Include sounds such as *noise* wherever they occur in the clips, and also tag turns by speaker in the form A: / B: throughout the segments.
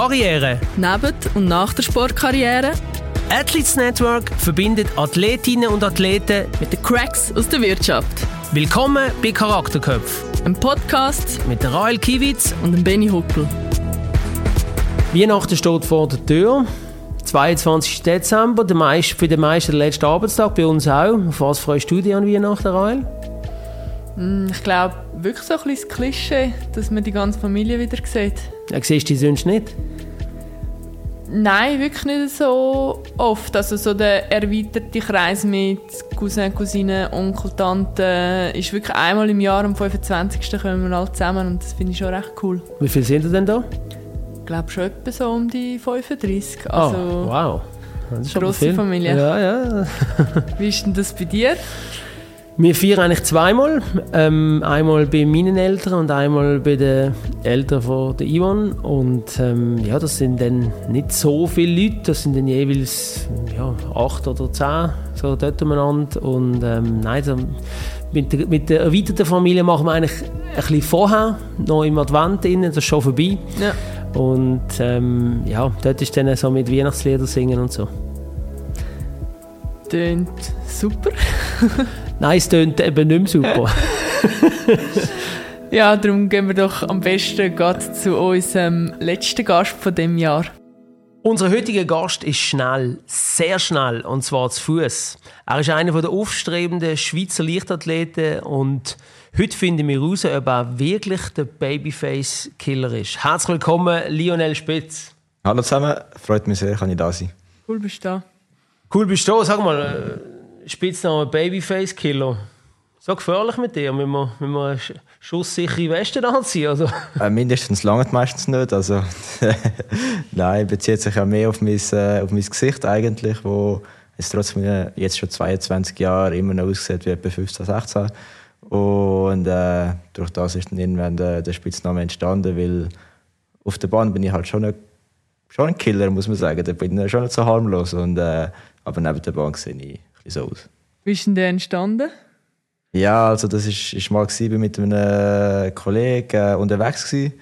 A: Karriere.
B: Neben und nach der Sportkarriere.
A: Athletes Network verbindet Athletinnen und Athleten
B: mit den Cracks aus der Wirtschaft.
A: Willkommen bei Charakterköpf.
B: Ein Podcast
A: mit der Rael Kiewitz
B: und dem Benny Huckel.
A: Weihnachten steht vor der Tür. 22. Dezember, der meist, für den meisten der letzte Arbeitstag, bei uns auch. Auf was freust du dich an Weihnachten, Rael?
B: Mm, ich glaube, wirklich so ein bisschen das Klischee, dass man die ganze Familie wieder sieht.
A: Ja, siehst du die sonst nicht?
B: Nein, wirklich nicht so oft. Also so der erweiterte Kreis mit Cousin, Cousinen, Onkel, Tante ist wirklich einmal im Jahr am 25. kommen wir alle zusammen und das finde ich schon recht cool.
A: Wie viele sind ihr denn da?
B: Ich glaube schon etwa so um die 35.
A: Also oh, wow.
B: Das ist grosse Familie.
A: Ja, ja.
B: Wie ist denn das bei dir?
A: Wir feiern eigentlich zweimal. Ähm, einmal bei meinen Eltern und einmal bei den Eltern von der Ivan. Und ähm, ja, das sind dann nicht so viele Leute. Das sind dann jeweils ja, acht oder zehn so dort umeinander. Und ähm, nein, so, mit, der, mit der erweiterten Familie machen wir eigentlich ein bisschen vorher, noch im Advent drin, das ist schon vorbei.
B: Ja.
A: Und ähm, ja, dort ist dann so mit Weihnachtslieder singen und so.
B: Tönt super. *laughs*
A: Nein, es tönt eben nicht mehr super.
B: ja, darum gehen wir doch am besten zu unserem letzten Gast von dem Jahr.
A: Unser heutiger Gast ist schnell, sehr schnell, und zwar zu Fuß. Er ist einer der aufstrebenden Schweizer Leichtathleten und heute finden wir heraus, ob er wirklich der Babyface-Killer ist. Herzlich willkommen, Lionel Spitz.
C: Hallo zusammen, freut mich sehr, kann ich da sein.
B: Cool bist du da.
A: Cool bist du da, sag mal. Spitzname Babyface Killer. So gefährlich mit dir, wenn wir, wenn wir schusssichere Westen anziehen, also?
C: Äh, mindestens lange meistens nicht, also. *laughs* Nein, bezieht sich ja mehr auf mein, äh, auf mein Gesicht eigentlich, wo es trotzdem äh, jetzt schon 22 Jahre immer noch aussieht wie etwa 15, 16 und äh, durch das ist dann irgendwann der, der Spitzname entstanden, weil auf der Bahn bin ich halt schon ein, schon ein Killer, muss man sagen, da bin ich schon nicht so harmlos. Und äh, aber neben der Bahn sehe ich so aus.
B: Wie ist denn der entstanden?
C: Ja, also das ist, ist mal gewesen, mit einem Kollegen äh, unterwegs gewesen.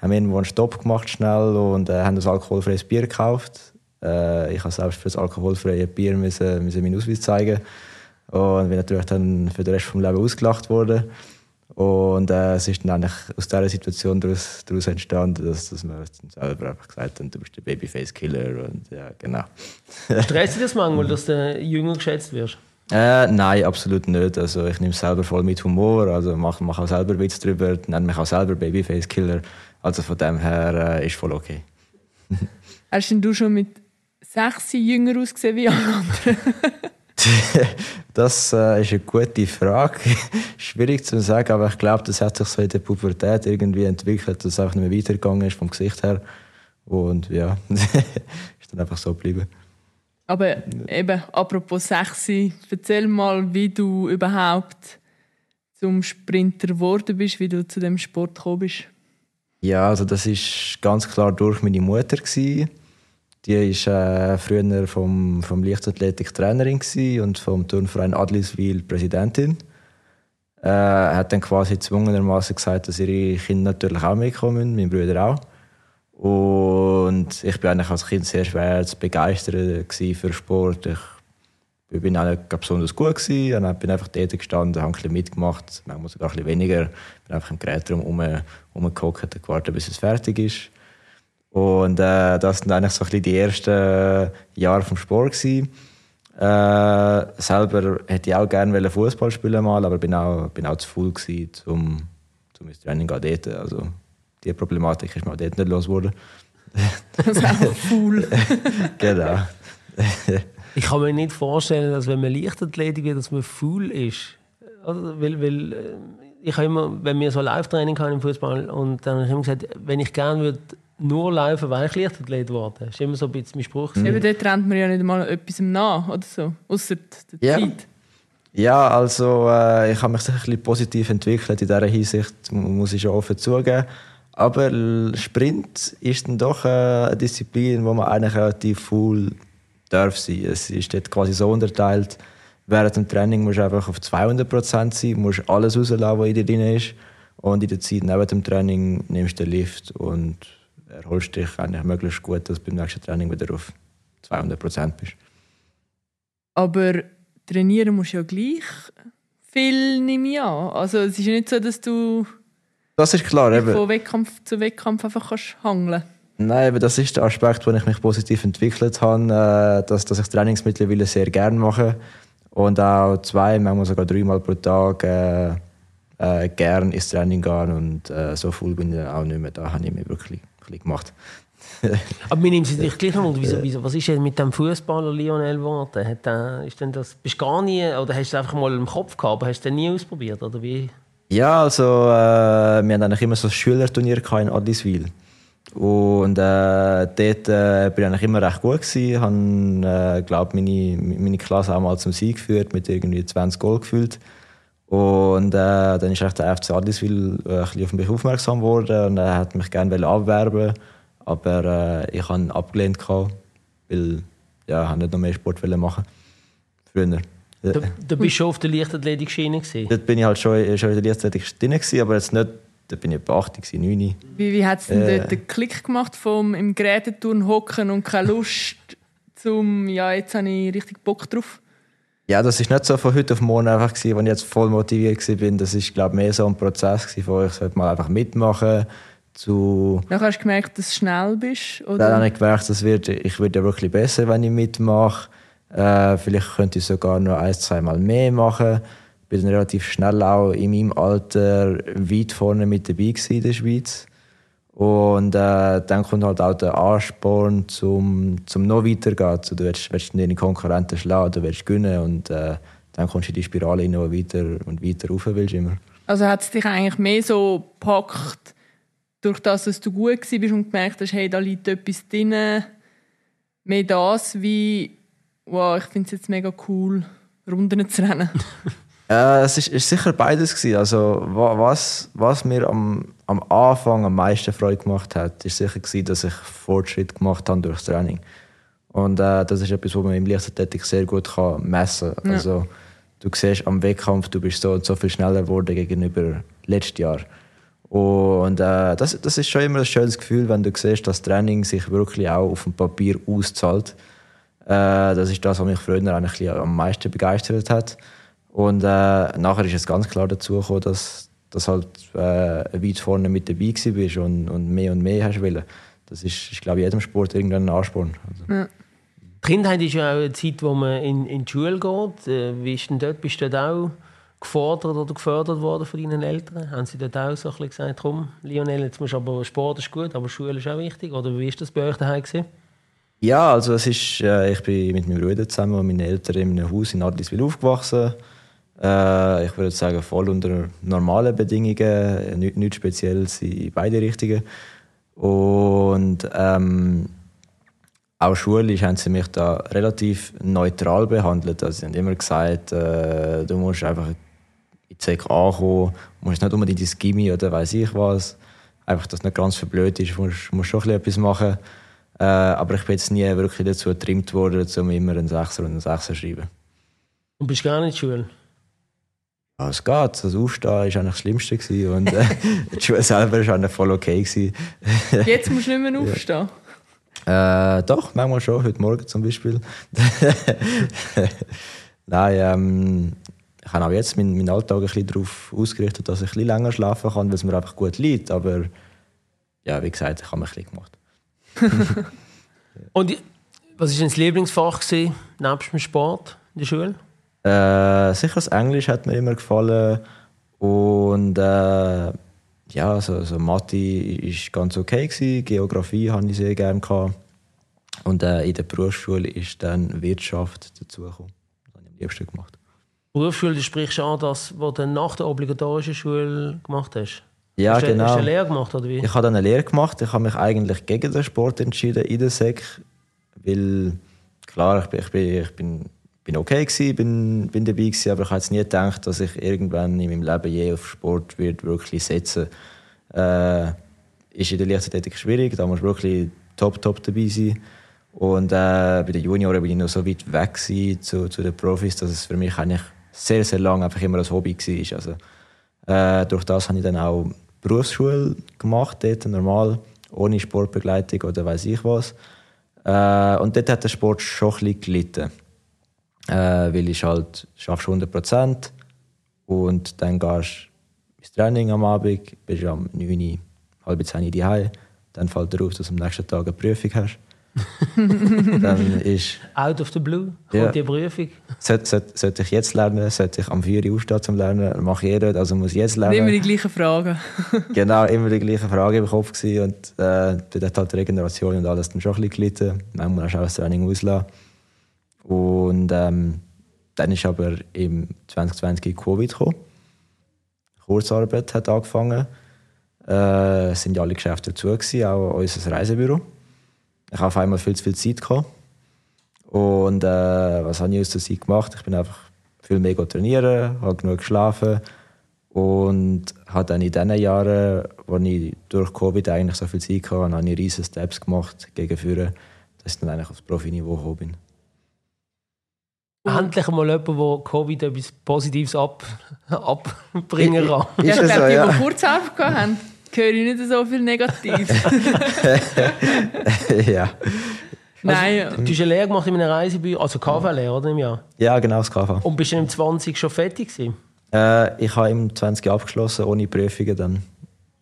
C: Haben irgendwo einen Stopp gemacht schnell und äh, haben ein alkoholfreies Bier gekauft. Äh, ich habe selbst für das alkoholfreie Bier müssen, müssen meinen Ausweis zeigen und bin natürlich dann für den Rest des Lebens ausgelacht worden. Und äh, es ist dann eigentlich aus dieser Situation daraus, daraus entstanden, dass, dass wir selber einfach gesagt haben, du bist der Babyface-Killer und ja, genau.
A: Stresst dich das manchmal, *laughs* dass du jünger geschätzt wirst?
C: Äh, nein, absolut nicht. Also ich nehme es selber voll mit Humor, also mache mach auch selber Witz drüber, nenne mich auch selber Babyface-Killer. Also von dem her äh, ist voll okay. *laughs*
B: Hast denn du schon mit sechs jünger ausgesehen wie alle anderen? *laughs* *laughs*
C: das äh, ist eine gute Frage. *laughs* Schwierig zu sagen, aber ich glaube, das hat sich so in der Pubertät irgendwie entwickelt, dass es auch nicht mehr weitergegangen ist vom Gesicht her. Und ja, *laughs* ist dann einfach so geblieben.
B: Aber eben, apropos Sexy, erzähl mal, wie du überhaupt zum Sprinter geworden bist, wie du zu dem Sport gekommen bist.
C: Ja, also das ist ganz klar durch meine Mutter gewesen. Die war äh, früher vom, vom Leichtathletik Trainerin und vom Turnverein Adliswil Präsidentin. Äh, hat dann quasi zwungenermaßen gesagt, dass ihre Kinder natürlich auch mitkommen, mein Bruder auch. Und ich war eigentlich als Kind sehr schwer zu begeistern für Sport. Ich bin auch nicht besonders gut gewesen, und bin einfach dort gestanden, habe ein bisschen mitgemacht, manchmal sogar ein bisschen weniger. Bin einfach im Gerät rum, rumgehockt und gewartet, bis es fertig ist. Und äh, das waren eigentlich so ein bisschen die ersten Jahre vom Sport. Gewesen. Äh, selber hätte ich auch gerne Fußball spielen mal, aber bin auch, bin auch zu gewesen, um, um ins Training zu gehen. Also, die Problematik ist mir auch dort nicht losgeworden.
B: Das ist auch faul. *laughs*
C: genau.
A: ich kann mir nicht vorstellen, dass wenn man Leichtathletik wird, dass man faul ist. Also, weil, weil äh, ich habe immer, wenn wir so Live-Training haben im Fußball und dann habe ich immer gesagt, wenn ich gerne würde nur laufen, weil ich Leichtathlet geworden Das ist immer so ein bisschen mein Spruch.
B: Mhm. Eben dort rennt man ja nicht mal etwas nach oder so, außer der
C: ja.
B: Zeit.
C: Ja, also äh, ich habe mich ein bisschen positiv entwickelt in dieser Hinsicht, muss ich schon offen zugeben. Aber Sprint ist dann doch äh, eine Disziplin, wo man eigentlich relativ full darf sein. Es ist dort quasi so unterteilt, während dem Training musst du einfach auf 200 Prozent sein, musst alles rauslassen, was in dir drin ist. Und in der Zeit neben dem Training nimmst du den Lift und erholst dich eigentlich möglichst gut, dass du beim nächsten Training wieder auf 200 Prozent bist.
B: Aber trainieren musst du ja gleich viel, nehme ich an. Also es ist ja nicht so, dass du
C: Das ist klar, eben.
B: von Wettkampf zu Wettkampf einfach kannst hangeln
C: Nein, aber das ist der Aspekt, wo ich mich positiv entwickelt habe, äh, dass, dass ich Trainings mittlerweile sehr gerne mache und auch zwei, manchmal sogar dreimal pro Tag äh, äh, gern ins Training gehen und äh, so viel bin ich auch nicht mehr. Da habe ich mir wirklich bisschen gemacht. *laughs*
A: Aber mir nimmt es natürlich gleich noch, wieso, wieso, was ist denn mit dem Fußballer Lionel geworden? Hat der, ist denn das, bist du gar nie, oder hast du es einfach mal im Kopf gehabt, aber hast du es nie ausprobiert, oder wie?
C: Ja, also äh, wir hatten eigentlich immer so ein Schülerturnier in Adliswil. Und äh, dort äh, bin ich eigentlich immer recht gut gewesen. Habe, äh, glaube meine, meine Klasse auch mal zum Sieg geführt, mit irgendwie 20 Goal gefühlt. Und äh, dann ist echt der FC Adliswil äh, ein bisschen auf mich aufmerksam geworden und er hat mich gerne abwerben aber äh, ich habe ihn abgelehnt, gehabt, weil ja, ich nicht noch mehr Sport machen früher.
A: Du, du bist schon auf der Leichtathletik-Schiene gewesen?
C: Dort bin ich halt schon, schon in der Leichtathletik drin, gewesen, aber jetzt nicht, da bin ich etwa 80, 9.
B: Wie, wie hat es denn
C: Äh.
B: dort den Klick gemacht, vom im Geräteturn hocken und keine Lust, zum ja, jetzt habe ich richtig Bock drauf?
C: Ja, das ist nicht so von heute auf morgen einfach gewesen, als ich jetzt voll motiviert war. Das ist, glaube ich, mehr so ein Prozess gewesen, wo ich sollte mal einfach mitmachen zu
B: Dann hast du gemerkt, dass du schnell bist?
C: Dann
B: Oder?
C: habe ich gemerkt, das wird, ich werde ja wirklich besser, wenn ich mitmache. Äh, vielleicht könnte ich sogar noch ein, zwei Mal mehr machen. Bin dann relativ schnell auch in meinem Alter weit vorne mit dabei in der Schweiz. Und äh, dann kommt halt auch der Ansporn zum, zum noch weitergehen. Du willst, willst deine Konkurrenten schlagen, du willst gewinnen und äh, dann kommst du in die Spirale wo du weiter und weiter rauf willst immer.
B: Also hat es dich eigentlich mehr so gepackt, durch das, dass du gut warst und gemerkt hast, hey, da liegt etwas drin. Mehr das, wie, wow, ich finde es jetzt mega cool, Runden zu rennen. *laughs*
C: Äh, es ist, ist sicher beides gewesen. Also wa- was, was mir am, am Anfang am meisten Freude gemacht hat, ist sicher gewesen, dass ich Fortschritt gemacht habe durchs Training. Und äh, das ist etwas, was man im Leichtathletik sehr gut kann messen kann.
B: Ja.
C: Also du siehst am Wettkampf, du bist so und so viel schneller geworden gegenüber letztes Jahr. Und äh, das, das ist schon immer ein schönes Gefühl, wenn du siehst, dass Training sich wirklich auch auf dem Papier auszahlt. Äh, das ist das, was mich früher eigentlich am meisten begeistert hat. Und äh, nachher ist es ganz klar dazu gekommen, dass, dass halt äh, weit vorne mit dabei gewesen bist und, und mehr und mehr hast wollen. Das ist, ist glaube ich, jedem Sport irgendwann ein Ansporn. Also,
A: Die Kindheit ist ja auch eine Zeit, wo man in, in die Schule geht. Äh, Wie ist denn dort? Bist du dort auch gefordert oder gefördert worden von deinen Eltern? Haben sie dort auch so ein bisschen gesagt, komm, Lionel, jetzt musst du aber Sport ist gut, aber Schule ist auch wichtig? Oder wie ist das bei euch daheim gewesen?
C: Ja, also es ist, äh, ich bin mit meinem Bruder zusammen und meinen Eltern in einem Haus in Adliswil aufgewachsen. Äh, ich würde sagen, voll unter normalen Bedingungen, nichts nicht Spezielles in beide Richtungen. Und ähm, auch schulisch haben sie mich da relativ neutral behandelt. Also sie haben immer gesagt, äh, du musst einfach in die SEC ankommen, musst nicht unbedingt ins Gimmi oder weiß ich was. Einfach, dass es nicht ganz verblöd ist, musst, musst schon etwas machen. Äh, aber ich bin jetzt nie wirklich dazu getrimmt worden, um immer einen Sechser und einen Sechser zu schreiben.
A: Und bist gar nicht?
C: Ja, es geht. Das Aufstehen war eigentlich das Schlimmste. Gewesen. Und äh, *laughs* die Schule selber war eigentlich voll okay. Gewesen. *laughs*
B: Jetzt musst du nicht mehr aufstehen.
C: Äh, doch, manchmal schon. Heute Morgen zum Beispiel. *laughs* Nein, ähm, ich habe auch jetzt meinen, meinen Alltag ein bisschen darauf ausgerichtet, dass ich ein bisschen länger schlafen kann, weil es mir einfach gut liegt. Aber ja, wie gesagt, ich habe mich ein bisschen gemacht.
A: Und was war dein Lieblingsfach gewesen, nebst dem Sport in der Schule?
C: Äh, sicher das Englisch hat mir immer gefallen. Und äh, ja, so, so Mathe ist ganz okay gewesen. Geografie habe ich sehr gerne gehabt. Und äh, in der Berufsschule ist dann Wirtschaft dazugekommen. Das habe ich am liebsten gemacht.
A: Berufsschule, du sprichst an das, was du nach der obligatorischen Schule gemacht hast.
C: Ja,
A: hast du,
C: genau.
A: Hast du eine Lehre gemacht, oder wie?
C: Ich habe dann eine Lehre gemacht. Ich habe mich eigentlich gegen den Sport entschieden in der SEC, weil klar, ich bin, ich bin, ich bin, bin okay gewesen, bin, bin dabei gewesen, aber ich jetzt nie gedacht, dass ich irgendwann in meinem Leben je auf Sport wird wirklich setzen. Äh, ist in der Leichtathletik schwierig, da musst du wirklich top, top dabei sein. Und äh, bei den Junioren bin ich noch so weit weg zu, zu den Profis, dass es für mich eigentlich sehr, sehr lange einfach immer ein Hobby war. Also, äh, durch das habe ich dann auch Berufsschule gemacht, dort normal. ohne Sportbegleitung oder weiß ich was. Äh, und dort hat der Sport schon ein bisschen gelitten. Äh, weil ich halt schaffst 100 Prozent und dann gehst du ins Training am Abend, bist am 9, halb 10 Uhr dann fällt dir auf, dass du am nächsten Tag eine Prüfung hast. *laughs* dann ist...
A: Out of the blue, kommt
C: Ja.
A: die Prüfung.
C: Sollte, sollte, sollte ich jetzt lernen? Sollte ich am 4 Uhr aufstehen zum Lernen? Mache ich nicht, also muss ich jetzt lernen.
B: Immer die gleichen Fragen. *laughs*
C: genau, immer die gleiche Frage im Kopf gewesen. und äh, dort hat halt die Regeneration und alles dann schon ein bisschen gelitten. Manchmal hast du auch das Training auslassen. Und ähm, dann ist aber im 2020 Covid gekommen. Kurzarbeit hat angefangen. Äh, sind ja alle Geschäfte gewesen, auch unser Reisebüro. Ich habe auf einmal viel zu viel Zeit gehabt. Und äh, was habe ich aus der Zeit gemacht? Ich bin einfach viel mehr trainieren, habe genug geschlafen und habe dann in den Jahren, wo ich durch Covid eigentlich so viel Zeit hatte, habe ich riesige Steps gemacht gegen Führen, dass ich dann eigentlich aufs Profiniveau gekommen bin.
A: Endlich mal jemand, der Covid etwas Positives ab, *laughs* abbringen kann.
B: Ja,
C: Ist
B: ich
C: es
B: glaube,
C: so,
B: die,
C: ja?
B: die Kurzarbeit gehabt haben, höre ich nicht so viel Negatives. *laughs*
C: ja.
B: Nein,
A: Du hast eine Lehre gemacht in einem Reisebüro, also KV-Lehre, oder? Im Jahr.
C: ja, genau, das KV.
A: Und bist du im 20 schon fertig gewesen?
C: Äh, ich habe im 20 abgeschlossen, ohne Prüfungen dann.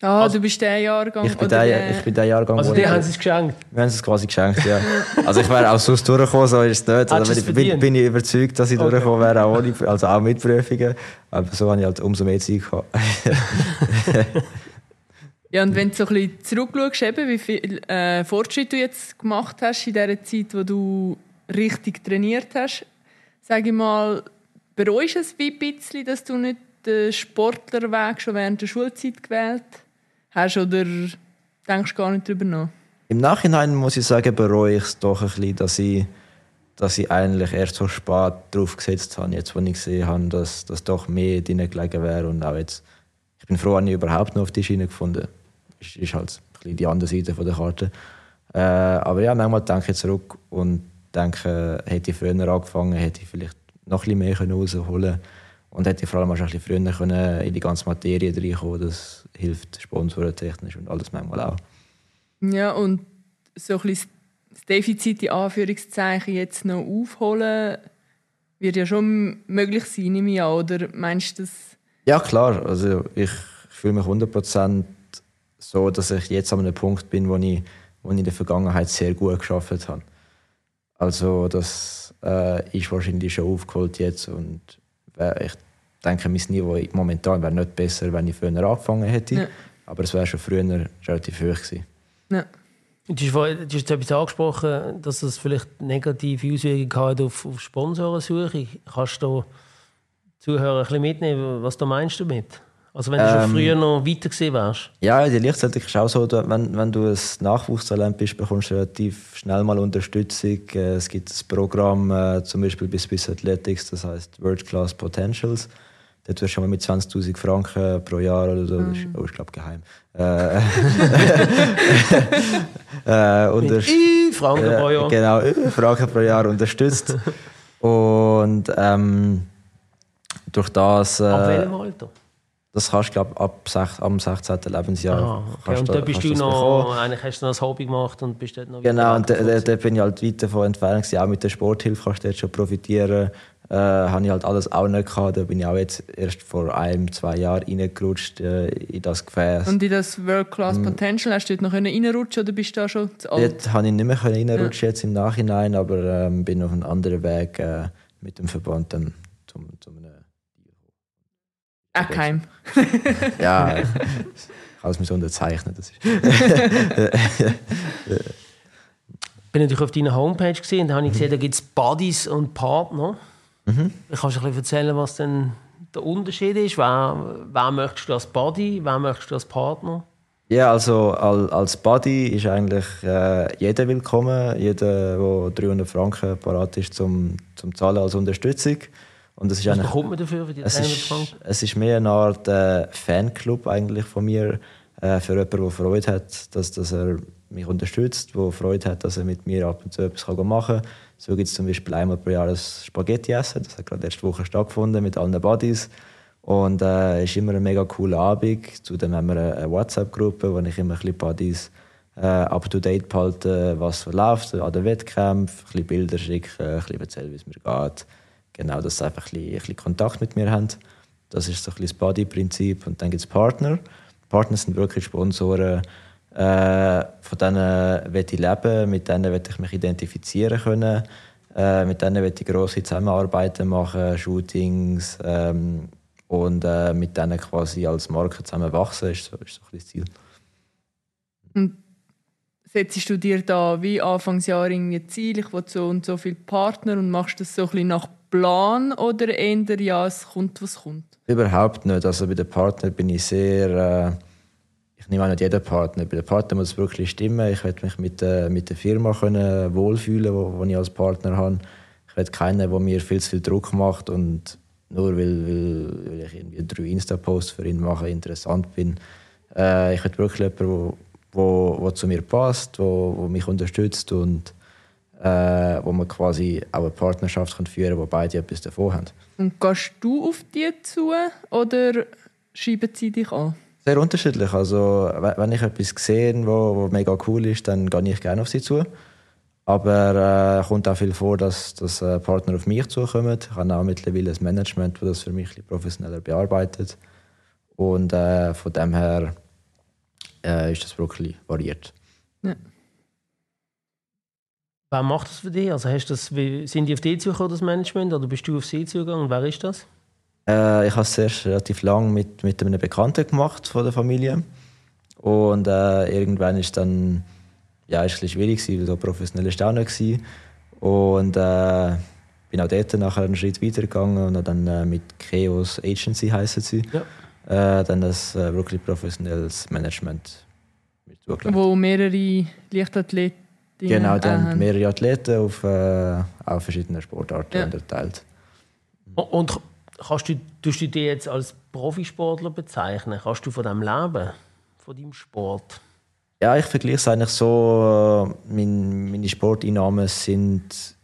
B: Ah, du bist der Jahrgang.
C: Ich bin,
B: oder
C: der, ich bin der Jahrgang,
A: Also die
C: ich-
A: haben sie es geschenkt.
C: Wir haben es quasi geschenkt, ja. *laughs* Also ich wäre auch sonst durchgekommen, so ist es nicht. Also
A: es
C: bin, bin, ich überzeugt, dass ich
A: Okay.
C: durchgekommen wäre, auch, ohne, also auch mit Prüfungen. Aber so habe ich halt umso mehr Zeit gehabt. *laughs*
B: Ja, und wenn du so ein bisschen zurückschaust, eben, wie viel äh, Fortschritt du jetzt gemacht hast in dieser Zeit, wo du richtig trainiert hast, sage ich mal, bereust du es wie ein bisschen, dass du nicht den Sportlerweg schon während der Schulzeit gewählt hast oder denkst gar nicht drüber nach?
C: Im Nachhinein muss ich sagen, bereue ich es doch ein bisschen, dass ich, dass ich eigentlich erst so spät drauf gesetzt habe, jetzt wo ich gesehen habe, dass, dass doch mehr drin gelegen wäre. Und auch jetzt, ich bin froh, dass ich überhaupt noch auf die Schiene gefunden ist, ist halt ein bisschen die andere Seite der Karte. Äh, aber ja, manchmal denke ich zurück und denke, hätte ich früher angefangen, hätte ich vielleicht noch ein bisschen mehr können rausholen und hätte ich vor allem auch ein bisschen früher können in die ganze Materie reinkommen. Das hilft Sponsoren technisch und alles manchmal auch.
B: Ja, und so ein bisschen das Defizit in Anführungszeichen jetzt noch aufholen, wird ja schon möglich sein, ich an, oder meinst du das?
C: Ja, klar. Also ich fühle mich 100% so, dass ich jetzt an einem Punkt bin, wo ich, wo ich in der Vergangenheit sehr gut geschafft habe. Also das äh, ist wahrscheinlich schon aufgeholt jetzt und ich denke, mein Niveau momentan wäre nicht besser, wenn ich früher angefangen hätte.
B: Ja.
C: Aber es wäre schon früher relativ hoch gewesen.
B: Ja.
A: Du hast, vorhin- du hast jetzt etwas angesprochen, dass das vielleicht negative Auswirkungen hat auf, auf Sponsorensuche. Kannst du Zuhörer ein bisschen mitnehmen, was du meinst damit? Also wenn du schon
C: Ähm,
A: früher noch weiter gewesen wärst.
C: Ja, die Leichtathletik ist auch so, wenn, wenn du ein Nachwuchstalent bist, bekommst du relativ schnell mal Unterstützung. Äh, Es gibt ein Programm, äh, zum Beispiel bis Swiss Athletics, das heißt World Class Potentials. Dort wirst du schon mal mit 20.000 Franken pro Jahr oder so, das ist, oh, ich glaube geheim. Äh, *laughs* äh, unterst-
A: I Franken pro Jahr.
C: Genau, Franken pro Jahr unterstützt. Und ähm, durch das. Äh,
A: Ab welchem Alter?
C: das kannst du, glaube ab sech, am 16. Lebensjahr.
A: Aha, okay. Und da bist du
C: das
A: noch,
C: bekommen.
A: eigentlich hast du noch ein Hobby gemacht und bist dort noch
C: Genau, und da, da, bin ich halt weit davon entfernt. gewesen. Auch mit der Sporthilfe kannst du jetzt schon profitieren. Äh, habe ich halt alles auch nicht gehabt. Da bin ich auch jetzt erst vor einem, zwei Jahren reingerutscht äh, in das Gefäß.
B: Und in das World Class Potential hast du dort noch reinrutschen oder bist du da schon zu alt?
C: Dort habe ich nicht mehr können reinrutschen jetzt im Nachhinein, aber ähm, bin auf einen anderen Weg äh, mit dem Verband dann zum, zum einem
B: kein. *laughs*
C: Ja, *laughs* ich habe es mir so unterzeichnet. Das ist. *laughs*
A: bin natürlich auf deiner Homepage gesehen und da habe ich gesehen, da gibt es Buddies und Partner.
C: Mhm.
A: Kannst du ein bisschen erzählen, was denn der Unterschied ist? Wer, wer möchtest du als Buddy, wer möchtest du als Partner?
C: Ja, also al- als Buddy ist eigentlich äh, jeder willkommen. Jeder, der 300 Franken parat ist zum, zum Zahlen als Unterstützung. Und das ist
A: Was bekommt man dafür für die
C: es
A: 300
C: ist,
A: Franken?
C: es ist mehr eine Art äh, Fanclub eigentlich von mir. Äh, für jemanden, der Freude hat, dass, dass er mich unterstützt, der Freude hat, dass er mit mir ab und zu etwas machen kann. So gibt es zum Beispiel einmal pro Jahr ein Spaghetti-Essen. Das hat gerade letzte Woche stattgefunden mit allen Buddies. Und es äh, ist immer ein mega cooler Abend. Zudem haben wir eine, WhatsApp-Gruppe, wo ich immer ein bisschen Buddies äh, up to date behalten, was so läuft an den Wettkämpfen, ein bisschen Bilder schicken, ein bisschen erzählen, wie es mir geht. Genau, dass sie einfach ein bisschen, ein bisschen Kontakt mit mir haben. Das ist so ein bisschen das Body-Prinzip. Und dann gibt es Partner. Partner sind wirklich Sponsoren, äh, von denen will ich leben, mit denen will ich mich identifizieren können, äh, mit denen will ich grosse Zusammenarbeiten machen, Shootings ähm, und äh, mit denen quasi als Marke zusammen wachsen, ist so, ist so ein das Ziel.
B: Und setzt du dir da wie Anfangsjahr irgendwie Ziel, ich will so und so viele Partner und machst das so ein bisschen nach Plan oder eher ja, es kommt, was kommt?
C: Überhaupt nicht. Also bei den Partnern bin ich sehr... Ich nehme auch nicht jeden Partner. Bei den Partnern muss es wirklich stimmen. Ich werde mich mit, äh, mit der Firma können wohlfühlen, wo, wo ich als Partner habe. Ich werde keinen, der mir viel zu viel Druck macht und nur weil, weil, weil ich irgendwie drei Insta-Posts für ihn mache, interessant bin. Äh, ich will wirklich jemanden, wo, wo zu mir passt, wo, wo mich unterstützt und äh, wo man quasi auch eine Partnerschaft kann führen kann, wo beide etwas davon haben.
B: Und gehst du auf die zu oder schreiben sie dich an?
C: Sehr unterschiedlich. Also, wenn ich etwas sehe, wo, mega cool ist, dann gehe ich gerne auf sie zu. Aber äh, kommt auch viel vor, dass, dass äh, Partner auf mich zukommen. Ich habe auch mittlerweile ein Management, das das für mich professioneller bearbeitet. Und äh, von dem her äh, ist das wirklich variiert. Ja.
A: Wer macht das für dich? Also hast das, sind die auf dich zugekommen, das Management, oder bist du auf sie zugegangen? Wer ist das?
C: Äh, ich habe es erst relativ lang mit, mit einem Bekannten gemacht von der Familie. Und äh, irgendwann ist dann ja, ist ein schwierig, weil so professionell ist auch nicht. Und äh, bin auch dort nachher einen Schritt weitergegangen und dann äh, mit Chaos Agency heißen sie. Ja. Äh, dann das äh, wirklich professionelles Management
B: mit Wo mehrere Leichtathleten
C: Genau, dann haben. mehrere Athleten auf, äh, auf verschiedenen Sportarten ja. unterteilt.
A: Und kannst du, tust du dich jetzt als Profisportler bezeichnen? Kannst du von dem leben? Von deinem Sport?
C: Ja, ich vergleiche es eigentlich so, äh, mein, meine Sporteinnahmen sind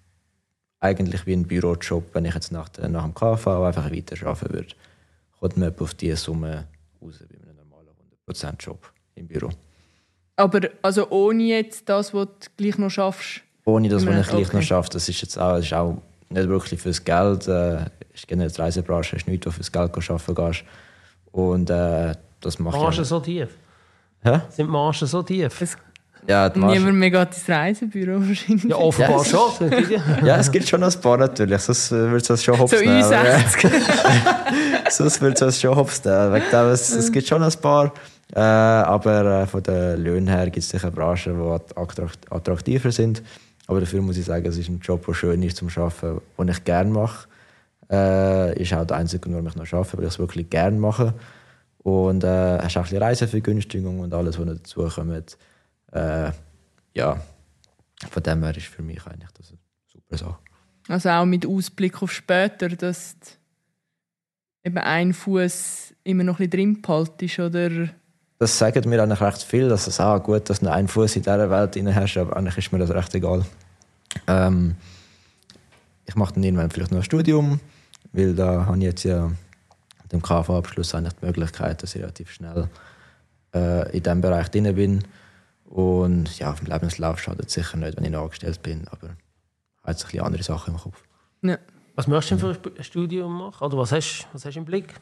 C: eigentlich wie ein Bürojob, wenn ich jetzt nach, nach dem KV einfach weiter arbeiten würde. Kommt man auf diese Summe raus, wie einem normalen 100%-Job im Büro.
B: Aber also ohne jetzt das, was du gleich noch schaffst?
C: Ohne das, was ich gleich okay. noch schaffe, das ist jetzt auch, ist auch nicht wirklich fürs Geld. Äh, ist generell die Reisebranche, ist nichts, wo fürs Geld arbeiten gehst. Und äh, das macht
A: Margen so tief?
C: Hä?
A: Sind die Margen so tief? Es
B: ja, Niemand mehr geht ins Reisebüro wahrscheinlich.
A: Ja, offenbar ja, schon. *laughs*
C: ja, es gibt schon ein paar natürlich, sonst würde es das schon hops
B: So U60. *laughs*
C: sonst würde es schon hops nehmen. Es, es gibt schon ein paar. Äh, aber äh, von den Löhnen her gibt es sicher Branchen, die attraktiver sind. Aber dafür muss ich sagen, es ist ein Job, der schön ist zum Arbeiten, den ich gerne mache. Äh, ist auch der einzige Grund, warum ich noch arbeite, weil ich es wirklich gerne mache. Und äh, hast auch ein Reisevergünstigung und alles, was dazu kommt. Äh, ja, von dem her ist für mich eigentlich das eine super Sache.
B: Also auch mit Ausblick auf später, dass eben ein Fuß immer noch ein bisschen drin behalten oder
C: das sagt mir eigentlich recht viel, dass es auch gut, dass du einen Fuß in dieser Welt inne hast, aber eigentlich ist mir das recht egal. Ähm, ich mache dann irgendwann vielleicht noch ein Studium, weil da habe ich jetzt ja mit dem KV-Abschluss eigentlich die Möglichkeit, dass ich relativ schnell äh, in diesem Bereich drin bin. Und ja, auf dem Lebenslauf schadet es sicher nicht, wenn ich noch angestellt bin, aber ich habe jetzt ein bisschen andere Sachen im Kopf.
A: Ja. Was möchtest du denn für ein Studium machen? Oder was hast, was hast du im Blick?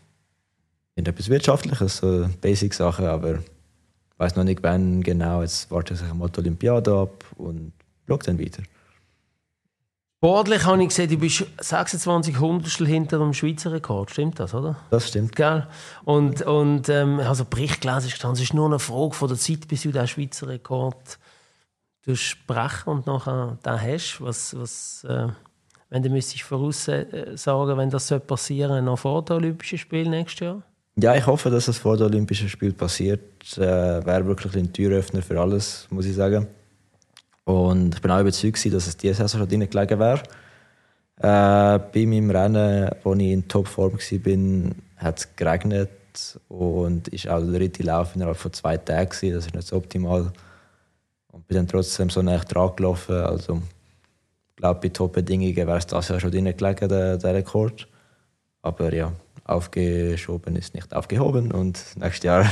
C: Etwas Wirtschaftliches, so Basic-Sachen, aber ich weiß noch nicht, wann genau. Jetzt warte ich mal die Olympiade ab und schaue dann weiter.
A: Sportlich habe ich gesehen, du bist 26 Hundertstel hinter dem Schweizer Rekord. Stimmt das, oder?
C: Das stimmt.
A: Gell? Und, und ähm, also Bericht gelesen, stand, es ist nur eine Frage von der Zeit, bis du den Schweizer Rekord sprechen und nachher den hast. Was, was, äh, wenn du müsstest voraussagen, wenn das passieren soll, noch vor den Olympischen Spielen nächstes Jahr?
C: Ja, ich hoffe, dass es vor den Olympischen Spielen passiert. Äh, Wäre wirklich ein Türöffner für alles, muss ich sagen. Und ich bin auch überzeugt, dass es diese Saison schon drin gelegen wäre. Äh, bei meinem Rennen, wo ich in Topform war, hat es geregnet und ist auch der dritte Lauf innerhalb von zwei Tagen. Das ist nicht so optimal. Und bin dann trotzdem so nah dran gelaufen. Also, ich glaube, bei Top-Bedingungen wäre es das Jahr schon drin gelegen, der, der Rekord. Aber ja, aufgeschoben ist nicht aufgehoben und nächstes Jahr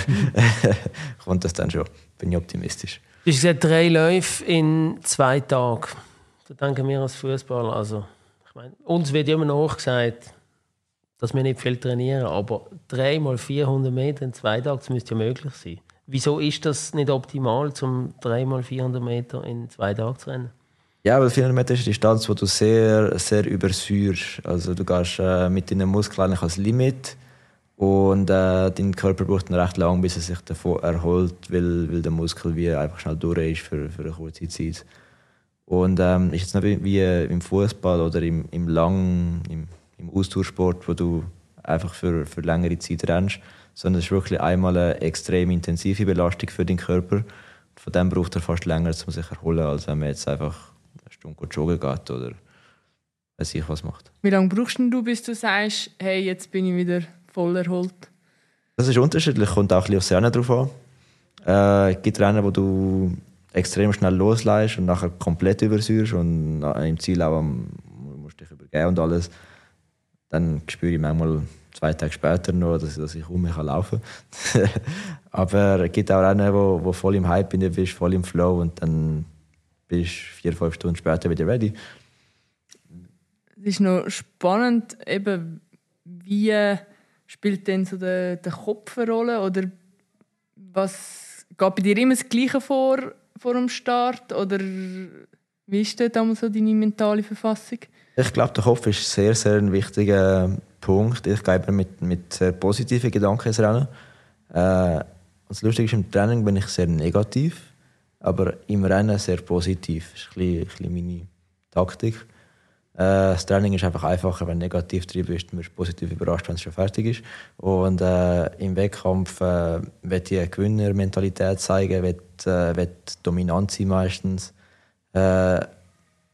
C: *laughs* kommt das dann schon. Bin ich optimistisch.
A: Du hast gesagt, drei Läufe in zwei Tagen. Da denken wir als Fußballer. Also, ich meine, uns wird immer noch gesagt, dass wir nicht viel trainieren, aber dreimal 400 Meter in zwei Tagen, das müsste ja möglich sein. Wieso ist das nicht optimal, zum dreimal 400 Meter in zwei Tagen zu rennen?
C: Ja, weil 400 Meter ist eine Distanz, wo du sehr, sehr übersäuerst. Also du gehst äh, mit deinen Muskeln als Limit und äh, dein Körper braucht dann recht lang, bis er sich davon erholt, weil, weil der Muskel wie einfach schnell durch ist für, für eine kurze Zeit. Und ähm, ist jetzt nicht wie im Fußball oder im, im lang, im, im Austauschsport, wo du einfach für, für längere Zeit rennst, sondern es ist wirklich einmal eine extrem intensive Belastung für den Körper. Von dem braucht er fast länger, um sich erholen, als wenn man jetzt einfach Stunde joggen geht oder weiß ich was macht.
B: Wie lange brauchst du, bis du sagst, hey, jetzt bin ich wieder voll erholt?
C: Das ist unterschiedlich, kommt auch ein bisschen aufs Rennen drauf an. Äh, es gibt Rennen, wo du extrem schnell loslässt und nachher komplett übersäuerst und im Ziel auch musst dich übergeben und alles. Dann spüre ich manchmal zwei Tage später noch, dass, dass ich um mich laufen kann. *laughs* Aber es gibt auch Rennen, wo, wo voll im Hype bin, bist voll im Flow und dann bist vier, fünf Stunden später wieder ready.
B: Es ist noch spannend, eben, wie spielt denn so der, der Kopf eine Rolle oder was geht bei dir immer das Gleiche vor vor dem Start oder wie ist denn damals so deine mentale Verfassung?
C: Ich glaube, der Kopf ist sehr, sehr ein wichtiger Punkt. Ich gehe mit, mit sehr positiven Gedanken ins Rennen. Äh, das Lustige ist, im Training bin ich sehr negativ, aber im Rennen sehr positiv. Das ist ein bisschen, ein bisschen meine Taktik. Äh, das Training ist einfach einfacher, wenn du negativ drin bist, du bist positiv überrascht, wenn es schon fertig ist. Und äh, im Wettkampf äh, wird die Gewinnermentalität zeigen, wird, äh, dominant sein meistens. Äh,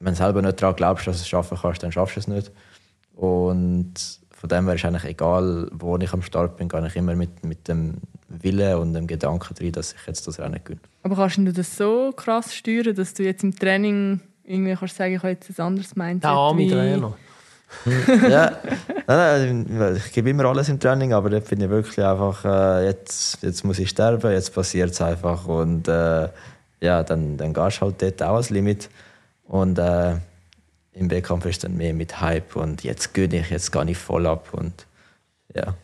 C: wenn du selber nicht daran glaubst, dass du es schaffen kannst, dann schaffst du es nicht. Und von dem her ist eigentlich egal, wo ich am Start bin, gehe ich immer mit, mit dem Willen und dem Gedanken drin, dass ich jetzt das Rennen gewinne.
B: Aber kannst du das so krass steuern, dass du jetzt im Training irgendwie kannst sagen, ich habe jetzt ein anderes Mindset?
A: Der arme Trainer. *laughs*
C: ja, nein, nein, ich gebe immer alles im Training, aber dort bin ich wirklich einfach, äh, jetzt, jetzt muss ich sterben, jetzt passiert es einfach und äh, ja, dann, dann gehst du halt dort auch als Limit und äh, im Wettkampf ist dann mehr mit Hype und jetzt gönne ich, jetzt gehe ich voll ab und ja.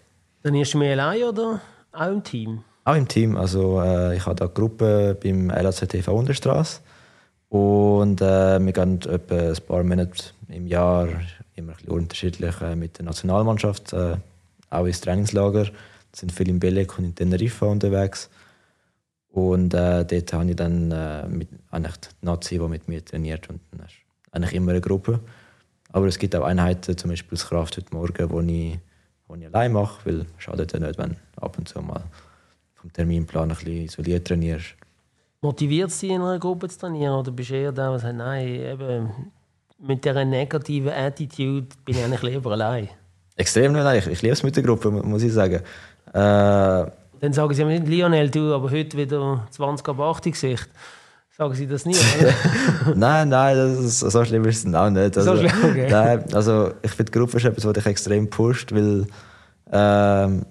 A: Dann ist du mehr allein oder auch im Team?
C: Auch im Team, also äh, ich habe da eine Gruppe beim LACTV Unterstraße und äh, wir gehen etwa ein paar Monate im Jahr, immer ein bisschen unterschiedlich, äh, mit der Nationalmannschaft, äh, auch ins Trainingslager. Wir sind viel in Belek und in Teneriffa unterwegs. Und äh, dort habe ich dann äh, mit, eigentlich die Nazi, die mit mir trainiert. Und dann ist eigentlich immer eine Gruppe. Aber es gibt auch Einheiten, zum Beispiel das Kraft heute Morgen, wo ich, wo ich allein mache, weil es schadet ja nicht, wenn du ab und zu mal vom Terminplan ein bisschen isoliert trainierst.
A: Motiviert es dich, in einer Gruppe zu trainieren? Oder bist du eher der, der sagt, nein, eben, mit dieser negativen Attitude bin ich eigentlich lieber allein?
C: Extrem nicht, nein. Ich, ich liebe es mit der Gruppe, muss ich sagen. Äh,
A: Dann sagen sie mir nicht, Lionel, du aber heute wieder 20 ab 80 Gesicht. Sagen sie das nie, *laughs*
C: nein, nein, das ist, so schlimm ist es auch nicht. Also,
A: so schlimm, okay.
C: nein, also ich finde, die Gruppe ist etwas, was dich extrem pusht, weil ähm,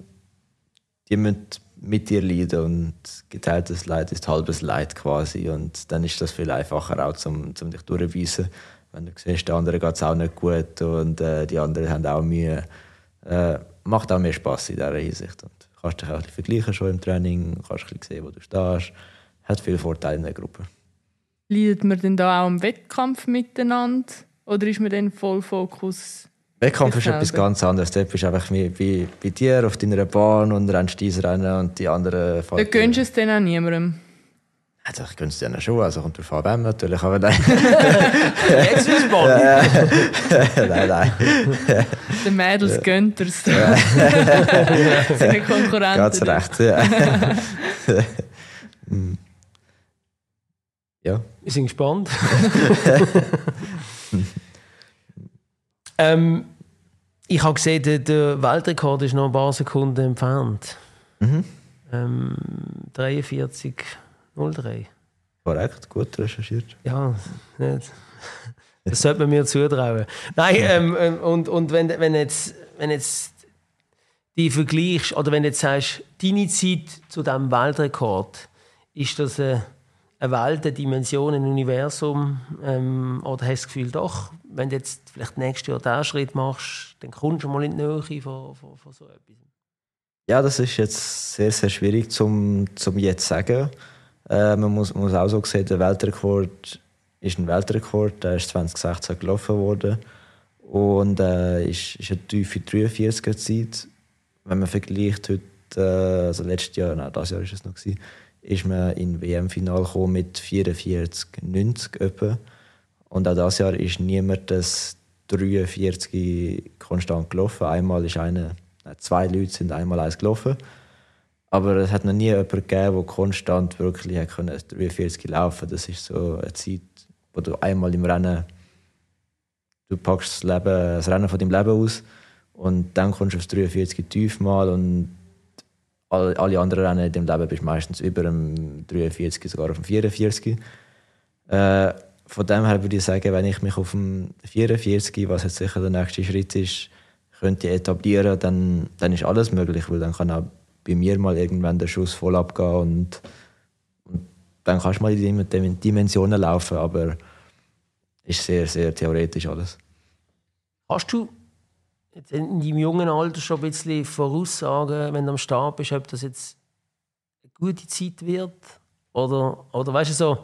C: die müssen mit dir leiden und geteiltes Leid ist halbes Leid quasi und dann ist das viel einfacher auch, zum, zum dich durchzuweisen. Wenn du siehst, der andere geht es auch nicht gut und äh, die anderen haben auch Mühe. Äh, macht auch mehr Spaß in dieser Hinsicht. Und kannst dich auch ein bisschen vergleichen schon im Training, kannst ein bisschen sehen, wo du stehst. Hat viele Vorteile in der Gruppe.
B: Leidet man denn da auch im Wettkampf miteinander oder ist man dann voll Fokus
C: Wettkampf ist etwas ganz anderes. Dort bist du einfach wie, wie bei dir auf deiner Bahn und rennst dein Rennen und die anderen
B: fahren. Da gönnst du es dann auch niemandem?
C: Also ich gönne es dir schon, also kommt drauf an, natürlich, aber nein. *laughs*
A: Jetzt ist es *laughs*
C: Nein, nein.
B: Den Mädels gönnt er es. Seine *laughs* Konkurrenten.
C: Ganz recht, ja. Ja.
A: Wir sind gespannt. *laughs* ähm, ich habe gesehen, der, der, Weltrekord ist noch ein paar Sekunden entfernt.
C: Mhm.
A: Ähm, 43,03.
C: Korrekt, gut recherchiert.
A: Ja, nicht. das sollte man mir zutrauen. Nein, ähm, und, und wenn, wenn, jetzt, wenn jetzt die vergleichst, oder wenn du jetzt sagst, deine Zeit zu diesem Weltrekord, ist das eine eine Welt, eine Dimension, ein Universum? Ähm, oder hast du das Gefühl, doch, wenn du jetzt vielleicht nächstes Jahr diesen Schritt machst, dann kommst du mal in die Nähe von, von, von so etwas?
C: Ja, das ist jetzt sehr, sehr schwierig zum, zum jetzt sagen. Äh, man muss, muss auch so sehen, der Weltrekord ist ein Weltrekord, der ist 2016 gelaufen worden und äh, ist, ist eine tiefe 43er Zeit. Wenn man vergleicht heute, äh, also letztes Jahr, nein, das Jahr ist es noch gewesen, ist man in WM-Final mit 44, 90 etwa. Und auch dieses Jahr ist niemand das 43 konstant gelaufen. Einmal ist einer, zwei Leute sind einmal eins gelaufen. Aber es hat noch nie jemanden gegeben, der konstant wirklich hat können 43 laufen Das ist so eine Zeit, wo du einmal im Rennen du packst das, Leben, das Rennen von deinem Leben aus und dann kommst du aufs 43 tief mal und alle, alle anderen Rennen in deinem Leben bist du meistens über dem 43, sogar auf dem 44. Äh, von dem her würde ich sagen, wenn ich mich auf dem 44, was jetzt sicher der nächste Schritt ist, könnte etablieren, dann, dann ist alles möglich, weil dann kann auch bei mir mal irgendwann der Schuss voll abgehen und, und dann kannst du mal in die Dimensionen laufen, aber ist sehr, sehr theoretisch alles.
A: Hast du in deinem jungen Alter schon ein bisschen voraussagen, wenn du am Start bist, ob das jetzt eine gute Zeit wird? Oder, oder weißt du so,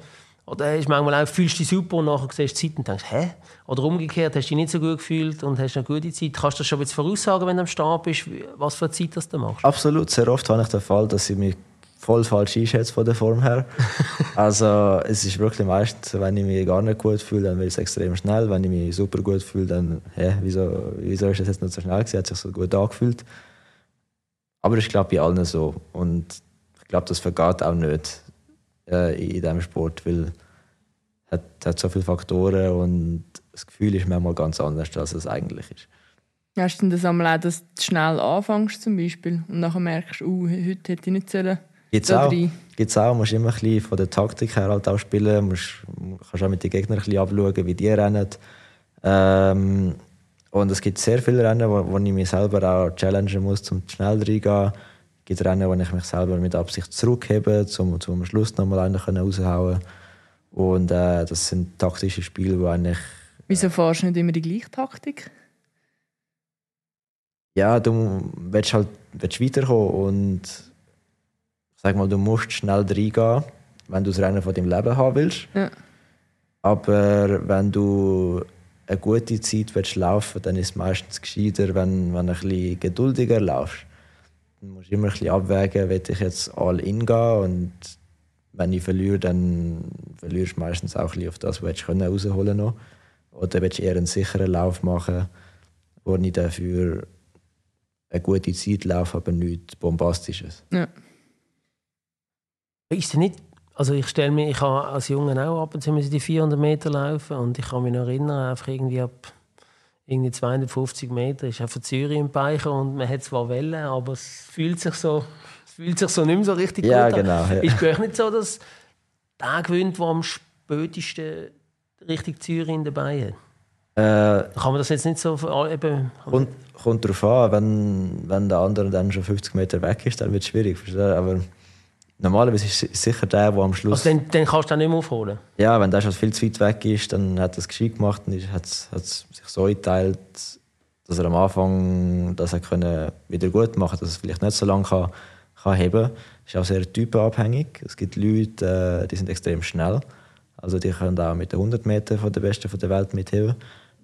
A: oder du manchmal auch, fühlst du dich super und nachher siehst du die Zeit und denkst, hä? Oder umgekehrt, hast du dich nicht so gut gefühlt und hast eine gute Zeit. Kannst du das schon ein bisschen voraussagen, wenn du am Start bist, was für eine Zeit das du machst?
C: Absolut. Sehr oft habe ich den Fall, dass ich mich voll falsch einschätze von der Form her. *laughs* also es ist wirklich meistens, wenn ich mich gar nicht gut fühle, dann wird es extrem schnell. Wenn ich mich super gut fühle, dann, hä, wieso, wieso ist das jetzt nicht so schnell gewesen? Hat sich so gut angefühlt. Aber ich glaube bei allen so. Und ich glaube, das vergeht auch nicht äh, in diesem Sport, weil es hat, hat so viele Faktoren und das Gefühl ist manchmal ganz anders, als es eigentlich ist.
B: Hast du denn das einmal auch, dass du schnell anfängst zum Beispiel und nachher merkst, uh, heute hätte ich nicht sollen
C: Gibt es auch. Gibt's auch. Musst immer ein bisschen von der Taktik her halt auch spielen. Musst, kannst auch mit den Gegnern ein bisschen abschauen, wie die rennen. Ähm, und es gibt sehr viele Rennen, wo, wo ich mich selber auch challengen muss, um schnell reingehen. Es gibt Rennen, wo ich mich selber mit Absicht zurückhebe, um zum Schluss nochmal einen raushauen Und äh, das sind taktische Spiele, wo eigentlich...
B: Wieso fahrst du nicht immer die gleiche Taktik?
C: Ja, du willst halt willst weiterkommen und sag mal, du musst schnell reingehen, wenn du das Rennen von deinem Leben haben willst. Ja. Aber wenn du eine gute Zeit willst laufen dann ist es meistens gescheiter, wenn, wenn du ein bisschen geduldiger laufst. Dann musst du immer ein bisschen abwägen, will ich jetzt all in gehen und wenn ich verliere, dann verlierst du meistens auch ein bisschen auf das, was du rausholen noch. Oder willst du eher einen sicheren Lauf machen, wo ich dafür eine gute Zeit laufe, aber nichts Bombastisches. Ja.
A: Ist es nicht, also ich stelle mir, ich habe als Junge auch ab und zu die 400 Meter laufen und ich kann mich noch erinnern, einfach irgendwie ab irgendwie 250 Meter ist einfach Zürich im Beicher und man hat zwar Wellen, aber es fühlt sich so, es fühlt sich so nicht mehr so richtig
C: ja, gut genau,
A: an. Ja. Ist es nicht so, dass der gewinnt, der am spätesten Richtung Zürich dabei hat? Äh, kann man das jetzt nicht so eben...
C: Kommt, kommt darauf an, wenn, wenn der andere dann schon 50 Meter weg ist, dann wird es schwierig. Aber Normalerweise ist es sicher der, der am Schluss.
A: Also dann, dann kannst du den nicht mehr aufholen?
C: Ja, wenn der schon viel zu weit weg ist, dann hat er es gescheit gemacht und hat es sich so eingeteilt, dass er am Anfang das können wieder gut machen dass er vielleicht nicht so lange kann, kann heben kann. ist auch sehr typenabhängig. Es gibt Leute, äh, die sind extrem schnell. Also die können auch mit den 100 Metern von der Besten der Welt mitheben.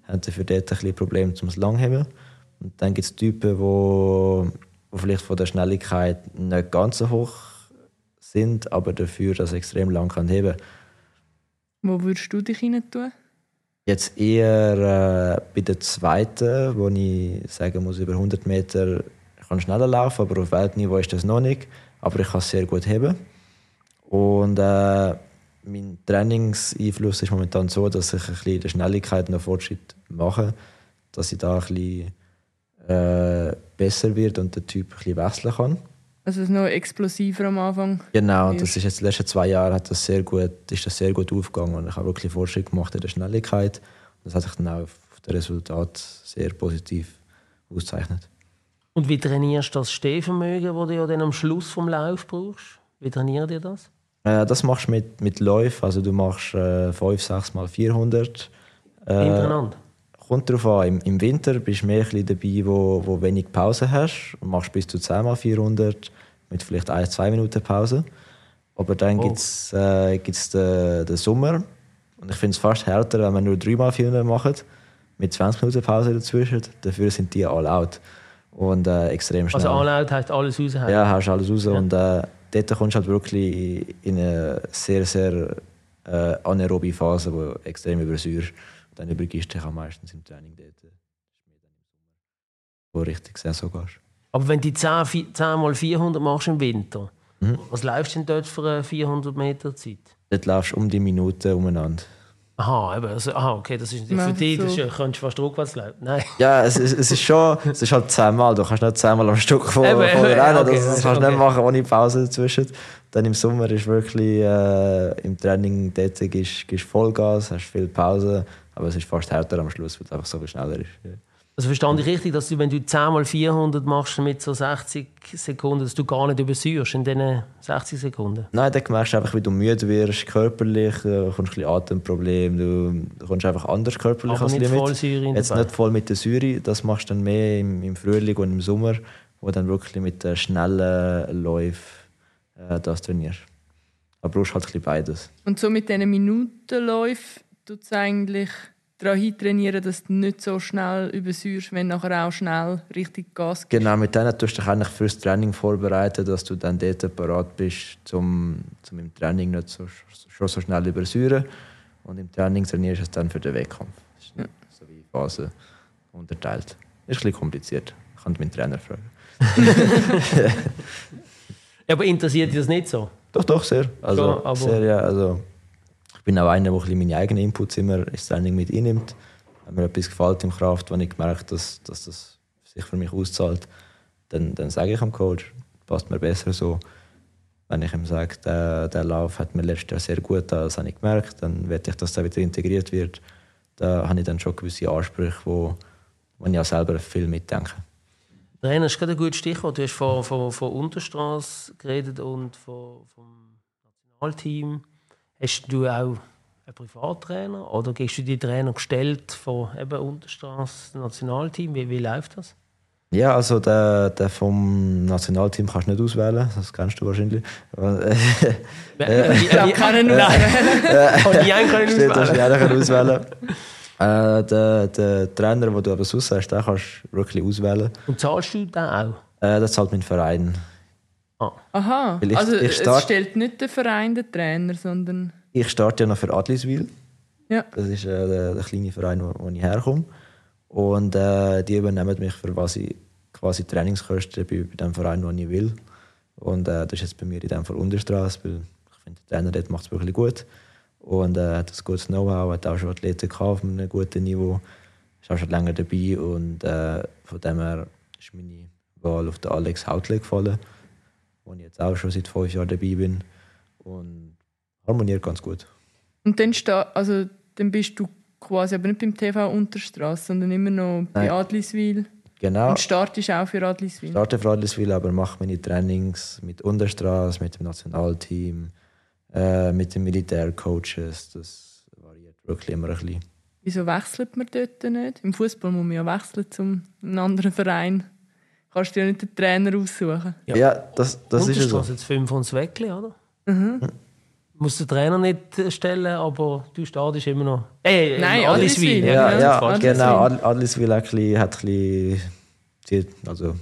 C: Haben dafür dort ein bisschen Probleme zum Langheben. Und dann gibt es Typen, die vielleicht von der Schnelligkeit nicht ganz so hoch sind, aber dafür das extrem lang kann heben.
B: Wo würdest du dich rein tun?
C: Jetzt eher äh, bei der zweiten, wo ich sagen muss, über 100 Meter ich kann schneller laufen, aber auf Weltniveau ist das noch nicht. Aber ich kann es sehr gut heben. Und äh, mein Trainingseinfluss ist momentan so, dass ich ein bisschen in der Schnelligkeit noch Fortschritt mache, dass ich da ein bisschen äh, besser wird und der Typ ein bisschen wechseln kann.
B: Also es ist noch explosiver am Anfang.
C: Genau, das ist jetzt die letzten zwei Jahre hat das sehr gut, ist das sehr gut aufgegangen und ich habe wirklich Fortschritt gemacht in der Schnelligkeit. Das hat sich dann auch auf das Resultat sehr positiv ausgezeichnet.
A: Und wie trainierst du das Stehvermögen, das du ja dann am Schluss vom Lauf brauchst? Wie trainiert ihr das?
C: Äh, das machst du mit, mit Läufen, also du machst äh, 5, 6 mal 400. Äh,
A: Hintereinander.
C: Kommt darauf an, im, im Winter bist du mehr ein dabei, wo, wo wenig Pause hast. Du machst bis zu 10 mal 400 mit vielleicht 1, 2 Minuten Pause. Aber dann
A: Oh.
C: gibt es äh, gibt's den, den Sommer. Und ich finde es fast härter, wenn man nur 3 mal 400 macht, mit 20 Minuten Pause dazwischen. Dafür sind die all out. Und äh, extrem schnell.
A: Also Anlaut heisst alles raushauen.
C: Ja, hast alles raus. Und äh, dort kommst du halt wirklich in eine sehr, sehr äh, anaerobe Phase, die extrem übersäuert. Dann übergibst du dich auch meistens im Training dort. Das ist mehr dann im Sommer, Wo du richtig Saison gehst.
A: Aber wenn du 10, vi- 10 mal 400 machst im Winter,
C: Mhm.
A: was läufst du denn dort für eine 400 Meter Zeit?
C: Dort laufst du um die Minute umeinander.
A: Aha, eben, also, aha okay, das ist
B: Ja,
A: für dich, das ist,
B: so.
A: könntest du fast rückwärts laufen. Nein.
C: Ja, es, es, es ist schon, es ist halt zehnmal. Du kannst nicht zehnmal am Stück vor,
A: Eben,
C: vor
A: eben,
C: rennen.
A: okay,
C: das, das kannst du
A: okay.
C: nicht machen ohne Pause dazwischen. Dann im Sommer ist wirklich äh, im Training dort gibst, gibst Vollgas, hast viel Pause, aber es ist fast härter am Schluss, weil es einfach so viel schneller ist. Ja.
A: Also verstand ich richtig, dass du, wenn du 10 mal 400 machst mit so 60 Sekunden, dass du gar nicht übersäuerst in diesen 60 Sekunden?
C: Nein, dann merkst du einfach, wie du müde wirst, körperlich, du kommst ein bisschen Atemproblem, du, du kommst einfach anders körperlich
A: Aber
C: als
A: nicht
C: Limit.
A: voll Säure in
C: Jetzt
A: dabei.
C: nicht voll mit der Säure, das machst du dann mehr im, im Frühling und im Sommer, wo dann wirklich mit den schnellen Läufen äh, das trainierst. Aber du brauchst halt ein bisschen beides.
B: Und so mit diesen Minutenläufen tut es eigentlich daran trainieren, dass du nicht so schnell übersäuerst, wenn du nachher auch schnell richtig Gas gibst.
C: Genau, mit denen tust du dich eigentlich fürs Training vorbereiten, dass du dann dort parat bist, zum, zum im Training nicht so, schon so schnell übersäuren. Und im Training trainierst du es dann für den Wettkampf. Das ist nicht so wie Phasen unterteilt. Ist ein bisschen kompliziert. Ich kann meinen Trainer fragen. *laughs*
A: Aber interessiert dich das nicht so?
C: Doch, doch, sehr. Also,
A: aber-
C: sehr ja, also, ich bin auch einer, der meine eigenen Inputs immer ins Training mit einnimmt. Wenn mir etwas gefällt im Kraft, wenn ich gemerkt dass, dass das sich für mich auszahlt, dann, dann sage ich dem Coach, passt mir besser so. Wenn ich ihm sage, der, der Lauf hat mir letztes Jahr sehr gut getan, das habe ich gemerkt, dann werde ich, dass der wieder integriert wird. Da habe ich dann schon gewisse Ansprüche, wo, wo ich auch selber viel mitdenke.
A: Trainer ist gerade ein gutes Stichwort. Du hast von, von, von Unterstrasse geredet und vom Nationalteam. Hast du auch einen Privattrainer oder gehst du die Trainer gestellt von eben Unterstrasse Nationalteam? Wie, wie läuft das?
C: Ja, also der, der vom Nationalteam kannst du nicht auswählen, das kennst du wahrscheinlich.
A: Ich
B: glaube, keinen auswählen.
A: Und *laughs* die einen können
C: Stimmt, das
A: auswählen.
C: jeder kann auswählen. äh, der, der Trainer, den du aber sonst hast, den kannst du wirklich auswählen.
A: Und zahlst du den auch?
C: Äh, das zahlt mein Verein.
B: Aha,
C: Weil ich-
B: also
C: ich
B: es
C: start-
B: stellt nicht der Verein den Trainer, sondern...
C: Ich starte ja noch für Adliswil.
B: Ja.
C: Das ist äh, der, der kleine Verein, wo, wo ich herkomme. Und äh, die übernehmen mich für quasi, quasi Trainingskosten bei, bei dem Verein, wo ich will. Und äh, das ist jetzt bei mir in dem Fall Unterstraße, weil ich finde, der Trainer dort macht es wirklich gut. Und äh, hat ein gutes Know-how, hat auch schon Athleten gehabt auf einem guten Niveau. Ist auch schon länger dabei und äh, von dem her ist meine Wahl auf den Alex Hautle gefallen, wo ich jetzt auch schon seit fünf Jahren dabei bin. Und harmoniert ganz gut.
B: Und dann, also, dann bist du quasi aber nicht beim TV Unterstrasse, sondern immer noch bei
C: Nein.
B: Adliswil.
C: Genau.
B: Und startest auch für Adliswil.
C: starte für Adliswil, aber mache meine Trainings mit Unterstraße, mit dem Nationalteam, äh, mit den Militärcoaches. Das variiert wirklich immer ein bisschen.
B: Wieso wechselt man dort nicht? Im Fußball muss man ja wechseln zum einem anderen Verein. Kannst du ja nicht den Trainer aussuchen.
A: Ja.
C: Ja, das, das ist ja so.
A: Unterstrasse jetzt fünf und Weckli, oder? Muss der Trainer nicht stellen, aber du startest immer noch. Äh,
B: Nein,
A: Adliswil.
C: Ja,
B: genau.
C: ja,
B: Adliswil.
C: genau. Ad- Adliswil hat ein bisschen, hat ein bisschen sie- also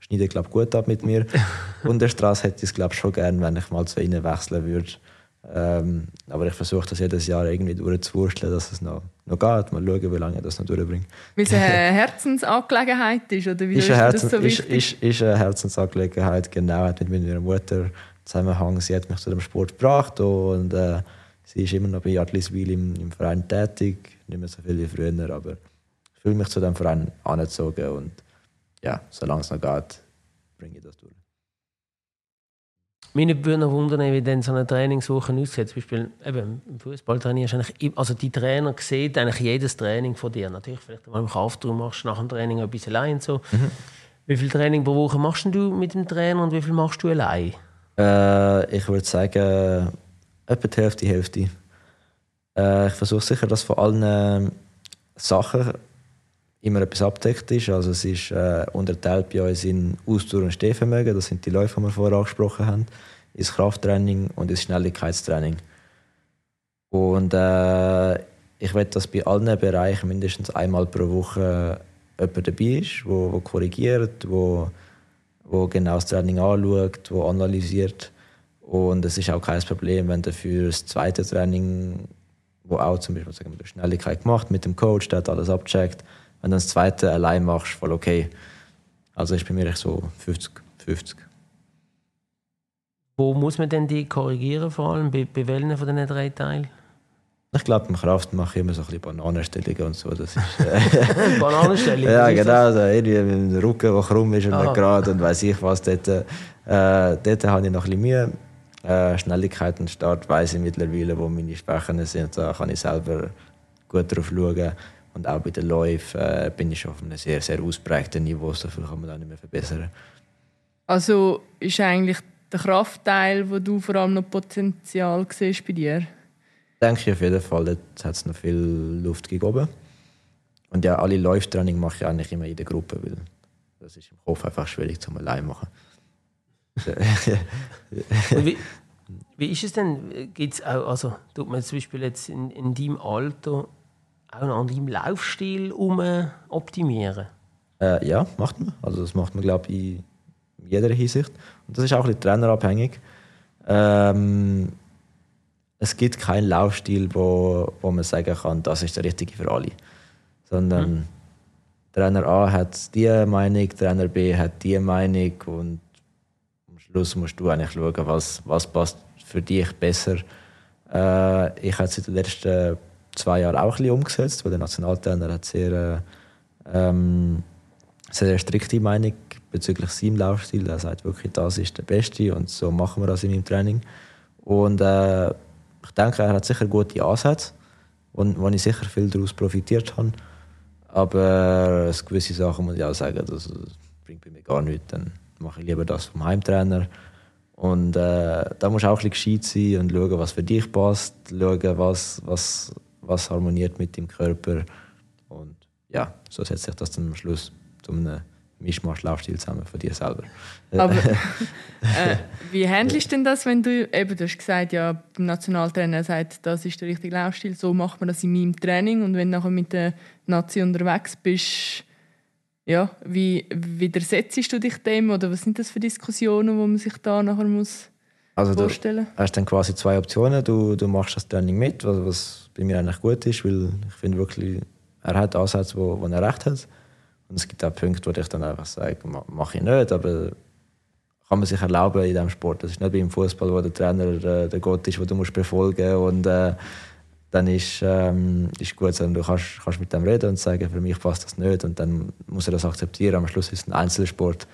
C: schneidet glaub, gut ab mit mir. *laughs* Unterstraße hätte ich es glaub, schon gern, wenn ich mal zu ihnen wechseln würde. Ähm, aber ich versuche das jedes Jahr irgendwie durchzuwursteln, dass es noch, noch geht. Mal schauen, wie lange ich das noch durchbringe.
B: Weil es eine *laughs* Herzensangelegenheit ist, oder wieso
C: ist,
B: ist,
C: eine
B: dir das
C: Herzen,
B: so
C: ist,
B: wichtig?
C: ist, ist eine Herzensangelegenheit, genau. Hat mit meiner Mutter Zusammenhang. Sie hat mich zu dem Sport gebracht und äh, sie ist immer noch bei Adliswil im, im Verein tätig. Nicht mehr so viel wie früher, aber ich fühle mich zu dem Verein angezogen und ja, solange es noch geht, bringe ich das durch.
A: Meine würde noch wundern, wie dann so eine Trainingswoche aussieht. Zum Beispiel eben, im Fußball trainierst eigentlich, also die Trainer sehen eigentlich jedes Training von dir. Natürlich, vielleicht mal im Kraftraum machst du nach dem Training etwas allein. und So. Wie viel Training pro Woche machst du mit dem Trainer und wie viel machst du allein?
C: Äh, ich würde sagen, etwa die Hälfte, die Hälfte. Äh, ich versuche sicher, dass von allen Sachen immer etwas abdeckt ist. Also es ist äh, unterteilt bei uns in Ausdauer- und Stehvermögen, das sind die Läufe, die wir vorher angesprochen haben, ins Krafttraining und ins Schnelligkeitstraining. Und äh, ich will, dass bei allen Bereichen mindestens einmal pro Woche jemand dabei ist, wo, wo korrigiert, wo, wo genau das Training anschaut, wo analysiert. Und es ist auch kein Problem, wenn du für das zweite Training, wo auch zum Beispiel sagen wir, Schnelligkeit gemacht mit dem Coach, der hat alles abgecheckt, wenn du das zweite allein machst, voll okay. Also ist bei mir echt so 50, 50.
A: Wo muss man denn die korrigieren, vor allem bei, bei welchen von den drei Teilen?
C: Ich glaube, beim Kraft mache ich immer so ein bisschen Bananenstellungen und so. Das ist, äh, *laughs*
A: Bananenstellung?
C: ja, genau. So irgendwie mit dem Rücken, der krumm ist und nicht gerade und weiß ich was. Dort, äh, dort habe ich noch ein bisschen Mühe. Äh, Schnelligkeit und Start weiß ich mittlerweile, wo meine Schwächen sind. Da kann ich selber gut drauf schauen. Und auch bei den Läufen äh, bin ich schon auf einem sehr, sehr ausprägten Niveau. So viel kann man da nicht mehr verbessern.
B: Also ist eigentlich der Kraftteil, wo du vor allem noch Potenzial siehst bei dir?
C: Denke ich auf jeden Fall, dort hat es noch viel Luft gegeben. Und ja, alle Läuftraining mache ich eigentlich immer in der Gruppe, weil das ist im Kopf einfach schwierig zum allein machen. *laughs*
A: Wie, *laughs* wie ist es denn? Gibt's auch, also, tut man zum Beispiel jetzt in, in deinem Alter auch noch an deinem Laufstil um optimieren?
C: Äh, ja, macht man. Also das macht man, glaube ich, in jeder Hinsicht. Und das ist auch ein bisschen trainerabhängig. Ähm, es gibt keinen Laufstil, wo, wo man sagen kann, das ist der richtige für alle. Sondern Trainer A hat diese Meinung, Trainer B hat diese Meinung und am Schluss musst du eigentlich schauen, was, was passt für dich besser. Äh, ich habe in den letzten zwei Jahren auch ein bisschen umgesetzt, weil der Nationaltrainer hat sehr, äh, ähm, sehr strikte Meinung bezüglich seinem Laufstil. Er sagt wirklich, das ist der Beste und so machen wir das in meinem Training. Und äh, ich denke, er hat sicher gute Ansätze, wo, wo ich sicher viel daraus profitiert habe. Aber gewisse Sachen muss ich auch sagen, das bringt bei mir gar nichts. Dann mache ich lieber das vom Heimtrainer. Und äh, da musst du auch ein bisschen gescheit sein und schauen, was für dich passt, schauen, was, was, was harmoniert mit deinem Körper. Und ja, so setzt sich das dann am Schluss zu einem Mischmasch-Laufstil zusammen von dir selber.
B: Aber *laughs* äh, wie handelst du denn das, wenn du, eben, du hast gesagt, ja, beim Nationaltrainer sagt, das ist der richtige Laufstil, so macht man das in meinem Training und wenn du nachher mit der Nazi unterwegs bist, ja, wie widersetzt du dich dem oder was sind das für Diskussionen, wo man sich da nachher muss
C: Also du
B: vorstellen?
C: hast dann quasi zwei Optionen. Du, du machst das Training mit, was, was bei mir eigentlich gut ist, weil ich finde wirklich, er hat Ansätze, wo, wo er recht hat. Und es gibt auch Punkte, wo ich dann einfach sage, ma- mache ich nicht, aber kann man sich erlauben in diesem Sport. Das ist nicht wie im Fußball, wo der Trainer äh, der Gott ist, wo du musst befolgen und äh, dann ist ähm, ist gut, sondern du kannst, kannst mit dem reden und sagen, für mich passt das nicht und dann muss er das akzeptieren. Am Schluss ist es ein Einzelsport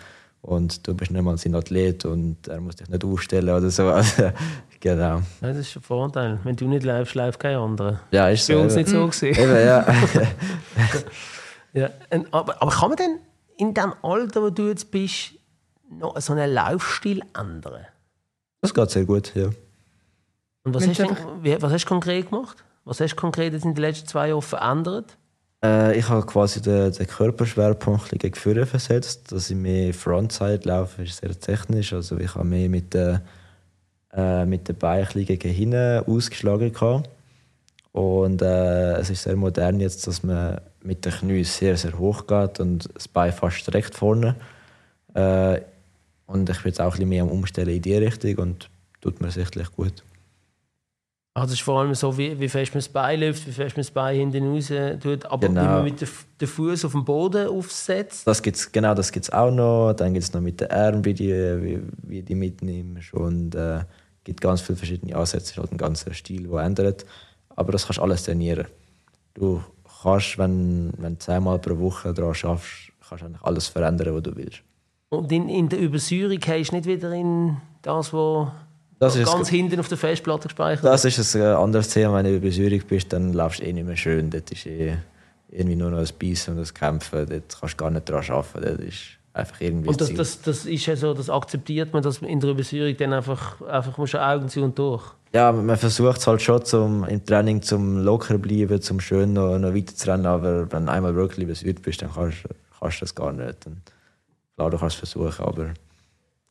C: und du bist nicht mal sein Athlet und er muss dich nicht aufstellen oder so. *laughs* Also, genau.
A: Ja, das ist ein Vorteil. Wenn du nicht läufst, läuft kein anderer.
C: Ja, ist
A: Bei
C: so.
A: uns
C: eben.
A: nicht so gesehen.
C: Eben, ja. *laughs*
A: Ja. Aber, aber kann man denn in dem Alter, wo du jetzt bist, noch so einen Laufstil ändern?
C: Das geht sehr gut, ja.
A: Und was hast,
B: du
A: du denn, wie, was hast du konkret gemacht? Was hast du konkret jetzt in den letzten zwei Jahren verändert?
C: Äh, ich habe quasi den, den Körperschwerpunkt gegen vorne versetzt, dass ich mehr Frontside laufe, ist sehr technisch. Also ich habe mehr mit den, äh, mit den Beinen gegen hinten ausgeschlagen. Gehabt. Und äh, es ist sehr modern jetzt, dass man mit den Knien sehr, sehr hoch geht und das Bein fast direkt vorne. Äh, und ich bin jetzt auch ein bisschen mehr am Umstellen in die Richtung und tut mir sichtlich gut.
A: Also es ist vor allem so, wie, wie fest man das Bein läuft, wie fest man das Bein hinten raus tut, aber
C: Genau.
A: wie man mit den den Fuß auf dem Boden aufsetzt.
C: Das gibt's, genau, das gibt es auch noch. Dann gibt es noch mit den Armen, wie die, wie, wie die mitnimmst. Und es äh, gibt ganz viele verschiedene Ansätze. Es ist halt ein ganzer Stil, der ändert. Aber das kannst du alles trainieren. Du kannst, wenn, wenn du zehnmal pro Woche daran schaffst, kannst du eigentlich alles verändern, was du willst.
A: Und in, in der Übersäuerung hast du nicht wieder in das, was
C: Das ist,
A: ganz hinten auf der Festplatte gespeichert
C: das ist ein äh, anderes Thema. Wenn du über Säurung bist, dann laufst du eh nicht mehr schön. Dort ist eh irgendwie nur noch ein Beißen und ein Kämpfen. Dort kannst du gar nicht daran arbeiten. Dort ist einfach irgendwie
A: Und das, das, das ist ja so, das akzeptiert man, dass man in der Übersäuerung dann einfach, einfach musst Augen zu und durch.
C: Ja, man versucht es halt schon zum, im Training zum locker bleiben, zum schön noch, noch weiter zu rennen, aber wenn du einmal wirklich übersäuert bist, dann kannst, kannst du das gar nicht. Und klar, du kannst es versuchen, aber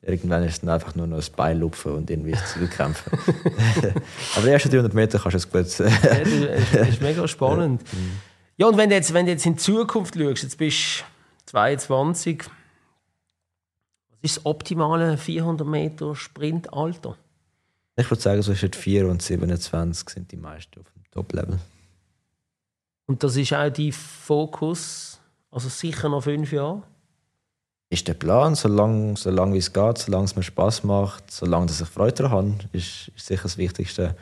C: irgendwann ist es dann einfach nur noch ein Bein lupfen und irgendwie ins Ziel kämpfen. *laughs* aber die ersten 300 Meter kannst du es gut.
A: Ja, das ist, das ist mega spannend. Ja, und wenn du jetzt, wenn du jetzt in die Zukunft schaust, jetzt bist du 22, was ist das optimale 400 Meter Sprintalter?
C: ich würde sagen, so zwischen 4 und 27 sind die meisten auf dem Top-Level.
A: Und das ist auch dein Fokus, also sicher noch fünf Jahre?
C: Ist der Plan, solange, solange wie es geht, solange es mir Spaß macht, solange dass ich Freude daran habe, ist, ist sicher das Wichtigste.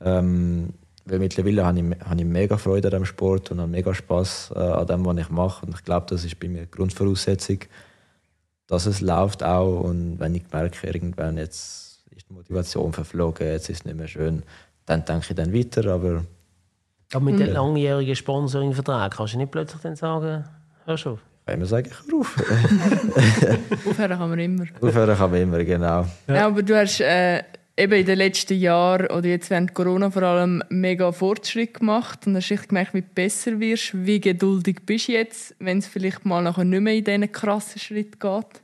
C: Ähm, weil mittlerweile habe ich, habe ich mega Freude an dem Sport und habe mega Spaß äh, an dem, was ich mache. Und ich glaube, das ist bei mir die Grundvoraussetzung, dass es läuft auch. Und wenn ich merke, irgendwann jetzt ist die Motivation verflogen, jetzt ist es nicht mehr schön, dann denke ich dann weiter. Aber
A: Aber mit dem langjährigen Sponsoring-Vertrag kannst du nicht plötzlich dann sagen, hör schon.
C: Wenn wir sagen, ich auf. *laughs*
B: Aufhören kann man immer.
C: Aufhören kann man immer, genau.
B: Ja. aber du hast äh, eben in den letzten Jahren oder jetzt während Corona vor allem mega Fortschritt gemacht und hast echt gemerkt, wie du besser wirst. Wie geduldig bist du jetzt, wenn es vielleicht mal nachher nicht mehr in diesen krassen Schritt geht?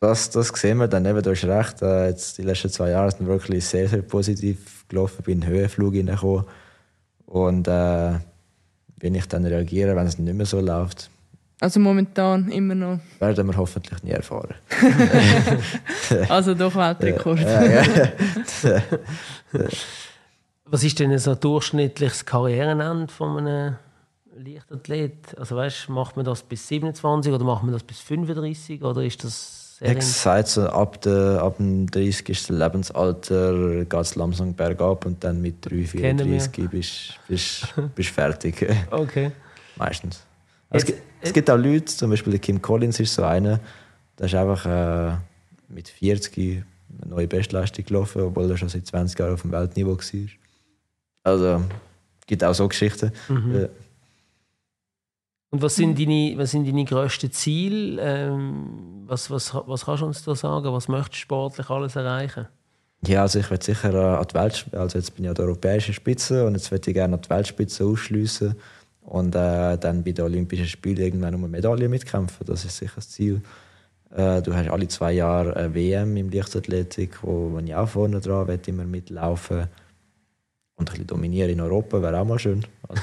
C: Das, das sehen wir dann eben, du hast recht. Äh, jetzt die letzten zwei Jahre sind wirklich sehr, sehr positiv gelaufen. Ich bin in den Höhenflug hineingekommen. Und äh, wenn ich dann reagiere, wenn es nicht mehr so läuft,
B: Also momentan immer noch.
C: werden wir hoffentlich nie erfahren. *laughs*
B: Also doch Weltrekord.
A: Was ist denn so ein durchschnittliches Karrierenende von einem Leichtathlet? Also weißt, macht man das bis 27 oder macht man das bis 35 oder ist das sehr
C: Ich sage so, ab, der, ab dem 30. Lebensalter geht es langsam bergab und dann mit 3,
A: Kennen wir.
C: 34 bist du bist, bist fertig. *laughs*
A: Okay.
C: Meistens. Es,
A: Jetzt-
C: es gibt auch Leute, zum Beispiel der Kim Collins ist so einer, der ist einfach äh, mit 40 eine neue Bestleistung gelaufen, obwohl er schon seit 20 Jahren auf dem Weltniveau war. Also, es gibt auch so Geschichten.
A: Mhm.
C: Äh,
A: Und was sind deine, was sind deine grössten Ziele? Ähm, was, was, was kannst du uns da sagen? Was möchtest du sportlich alles erreichen?
C: Ja, also ich will sicher äh, an die Weltspitze, also jetzt bin ich an der europäischen Spitze und jetzt würde ich gerne an die Weltspitze ausschliessen und äh, dann bei den Olympischen Spielen irgendwann um eine Medaille mitkämpfen. Das ist sicher das Ziel. Äh, du hast alle zwei Jahre eine WM im Leichtathletik, wo, wo ich auch vorne dran will, immer mitlaufen und ein bisschen dominieren in Europa wäre auch mal schön. Also,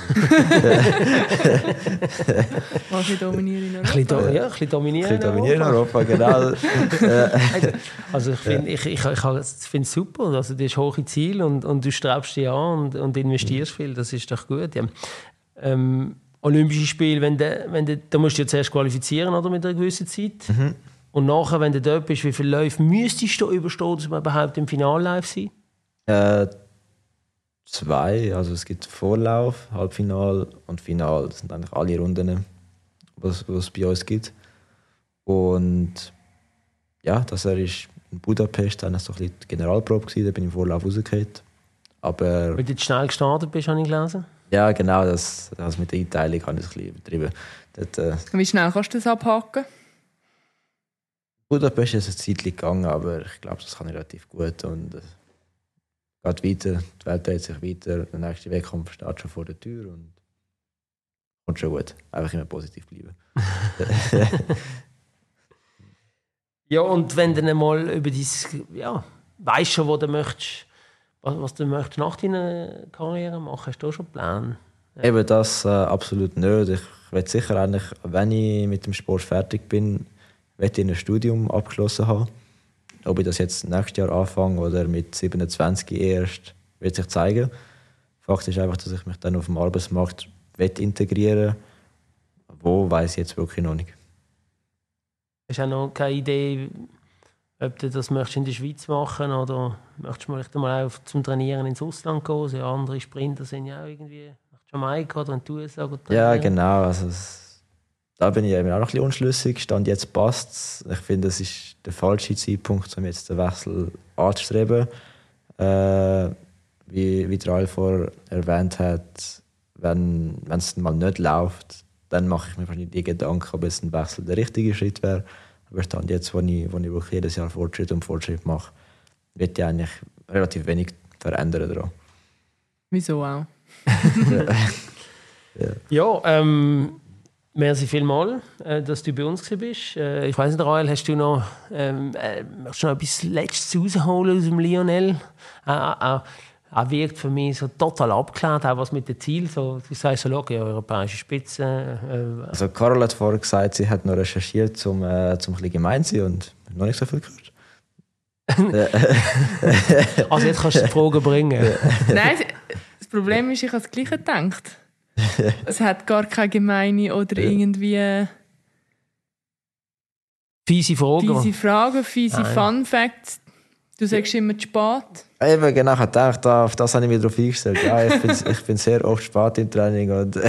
B: Was ich dominiere in
A: Ein bisschen,
B: Europa.
A: do, ja, ein bisschen
C: ein
A: dominieren.
C: bisschen dominieren in
A: Europa.
C: Europa, genau. *laughs* *laughs*
A: Also ich finde ich, ich, ich, es super. Also du hast hohe Ziele und, und du strebst dich an und, und investierst viel. Das ist doch gut. Ja. Ähm, Olympische Spiele, wenn de, wenn de, da musst du ja zuerst qualifizieren oder, mit einer gewissen Zeit. Und nachher, wenn du dort bist, wie viele Läufe müsstest du überstehen, dass wir überhaupt im Finale live sein?
C: Äh, zwei, also es gibt Vorlauf, Halbfinal und Final. Das sind eigentlich alle Runden, was es bei uns gibt. Und ja, das war in Budapest dann so ein bisschen die Generalprobe gewesen, da bin ich im Vorlauf rausgefallen. Aber
A: Weil du jetzt schnell gestartet bist, habe ich gelesen.
C: Ja, genau, das, das mit der Einteilung habe ich ein bisschen übertrieben. Dort, äh,
B: Wie schnell kannst du das abhaken?
C: Budapest ist es eine Zeit gegangen, aber ich glaube, das kann ich relativ gut. Und es geht weiter, die Welt dreht sich weiter, der nächste Wettkampf steht schon vor der Tür und kommt schon gut. Einfach immer positiv bleiben. *laughs*
A: Ja, und wenn du dann mal über dein, ja, weißt schon, wo du möchtest, was, was du möchtest nach deiner Karriere machen, hast du auch schon Pläne?
C: Eben das äh, absolut nicht. Ich will sicher eigentlich, wenn ich mit dem Sport fertig bin, will ich ein Studium abgeschlossen haben. Ob ich das jetzt nächstes Jahr anfange oder mit 27 erst, wird sich zeigen. Fakt ist einfach, dass ich mich dann auf dem Arbeitsmarkt will integrieren Wo, weiß ich jetzt wirklich noch nicht.
A: Hast du auch noch keine Idee, ob du das möchtest in der Schweiz machen oder möchtest du vielleicht mal auch zum Trainieren ins Ausland gehen? So andere Sprinter sind ja auch irgendwie nach Jamaika oder in die USA
C: Ja, genau. Also es, da bin ich eben auch noch ein bisschen unschlüssig. Stand jetzt passt Ich finde, es ist der falsche Zeitpunkt, um jetzt den Wechsel anzustreben. Äh, wie, wie der Rael vorher erwähnt hat, wenn es mal nicht läuft, dann mache ich mir wahrscheinlich die Gedanken, ob es ein Wechsel der richtige Schritt wäre. Aber Stand jetzt, wo ich, wo ich wirklich jedes Jahr Fortschritt und Fortschritt mache, wird ich eigentlich relativ wenig verändern daran.
B: Wieso auch? *laughs*
A: Ja, ähm, merci vielmals, äh, dass du bei uns bist. Äh, ich weiß nicht, Rael, hast du noch, ähm, äh, möchtest du noch etwas Letztes rausholen aus dem Lionel? Äh, äh, er wirkt für mich so total abgeklärt, auch was mit dem Ziel. So, du sagst so, okay, europäische Spitze. Äh,
C: Also Carol hat vorher gesagt, sie hat noch recherchiert, zum, äh, zum ein bisschen gemein zu sein und noch nicht so viel gehört. *laughs*
A: also jetzt kannst du die Frage bringen. *laughs*
B: Nein, das Problem ist, ich habe das Gleiche gedacht. Es hat gar keine gemeine oder irgendwie
A: Fiese Frage.
B: fiese Fragen, fiese. Fun Facts. Du sagst immer zu spät.
C: Eben, genau, ich habe gedacht, da- auf das habe ich mich darauf eingestellt. Ja, ich, bin, *laughs* ich bin sehr oft spät im Training und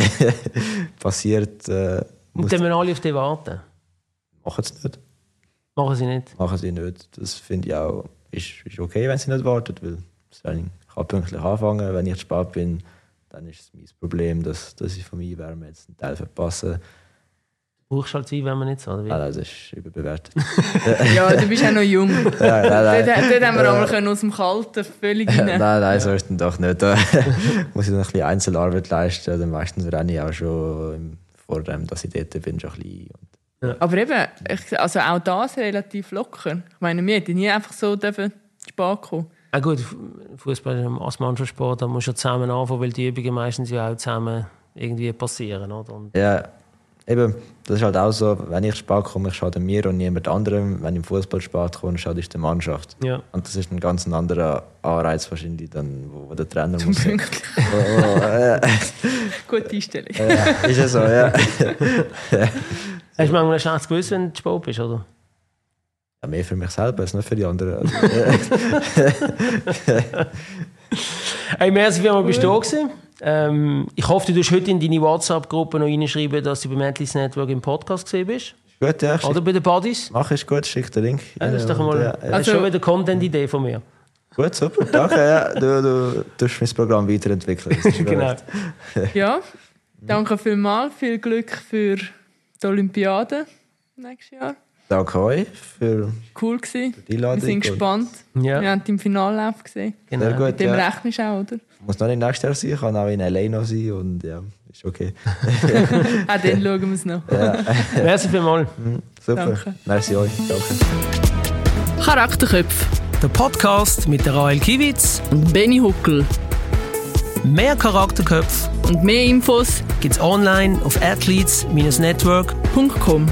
C: *laughs* passiert, äh,
A: Und dann müssen alle auf dich warten.
C: machen sie nicht.
A: Machen sie nicht.
C: Machen sie nicht. Das finde ich auch, ist, ist okay, wenn sie nicht warten, weil das Training kann pünktlich anfangen. Wenn ich zu spät bin, dann ist es mein Problem, dass, dass ich von mir Wärme jetzt einen Teil verpasse.
A: Brauchst halt sein, wenn man nicht so. Oder wie?
C: Nein, nein, das ist überbewertet. *laughs*
B: Ja, du bist auch noch jung. *laughs*
C: nein, nein,
B: Dort,
C: nein.
B: dort haben wir einmal können aus dem Kalten völlig
C: nein,
B: rein.
C: nein, so ist es doch nicht. Da *laughs* muss ich noch ein bisschen Einzelarbeit leisten. Dann meistens renne ich auch schon im- vor dem, dass ich dort bin, schon ein bisschen. Und
B: Aber eben, ich, also auch das relativ locker. Ich meine, wir hätten nie einfach so dürfen spät kommen.
A: Ah gut, Fußball als Mannschaftssport, da musst du ja zusammen anfangen, weil die Übungen meistens ja auch zusammen irgendwie passieren. Oder? Und
C: Ja, eben, das ist halt auch so, wenn ich spät komme, ich schade mir und niemand anderem. Wenn ich im Fußball spät komme, schade ich der Mannschaft.
A: ja.
C: Und das ist ein ganz anderer Anreiz wahrscheinlich, dann, wo, der Trainer
B: Zum
C: muss. Oh, äh, *laughs*
B: Gute Einstellung.
C: ja, ist ja so, ja. *laughs*
A: Hast du manchmal ein schlechtes Gewissen, wenn du spät bist, oder?
C: ja. Mehr für mich selber als nicht für die anderen. *laughs* Also, äh,
A: Hey, merci vielmals, bist du da gewesen. Ähm, ich hoffe, du tust heute in deine WhatsApp-Gruppe noch reinschreiben, dass du beim Atlas Network im Podcast gesehen bist.
C: gut, ja. Schick,
A: Oder bei den Buddies.
C: mach ist gut, schick den Link.
A: Ja, das ist doch mal
C: ja, ja.
A: das ist
B: Also-
A: schon wieder eine Content-Idee von mir.
C: Gut, super, danke. Ja. Du, du tust mein Programm weiterentwickeln. *laughs*
A: Genau. *laughs*
B: Ja, danke vielmals. Viel Glück für die Olympiade nächstes Jahr.
C: Danke euch für
B: Cool gewesen.
C: die Einladung.
B: Wir sind gespannt.
A: Ja,
B: Wir haben den Finallauf gesehen.
A: genau.
C: Sehr gut,
B: Mit dem
C: ja.
B: rechnest du auch, oder?
C: Muss noch nicht nächstes Jahr sein, kann auch in LA noch sein und ja, ist okay.
B: Auch *laughs* dann schauen wir es noch. *laughs*
A: Merci vielmals.
C: Super.
B: Danke.
C: Merci euch. Danke.
B: Charakterköpfe
A: Der Podcast mit der Rael Kiewitz.
B: und Benny Huckel.
A: Mehr Charakterköpfe
B: Und mehr Infos
A: gibt's online auf athletes-network.com.
B: .com.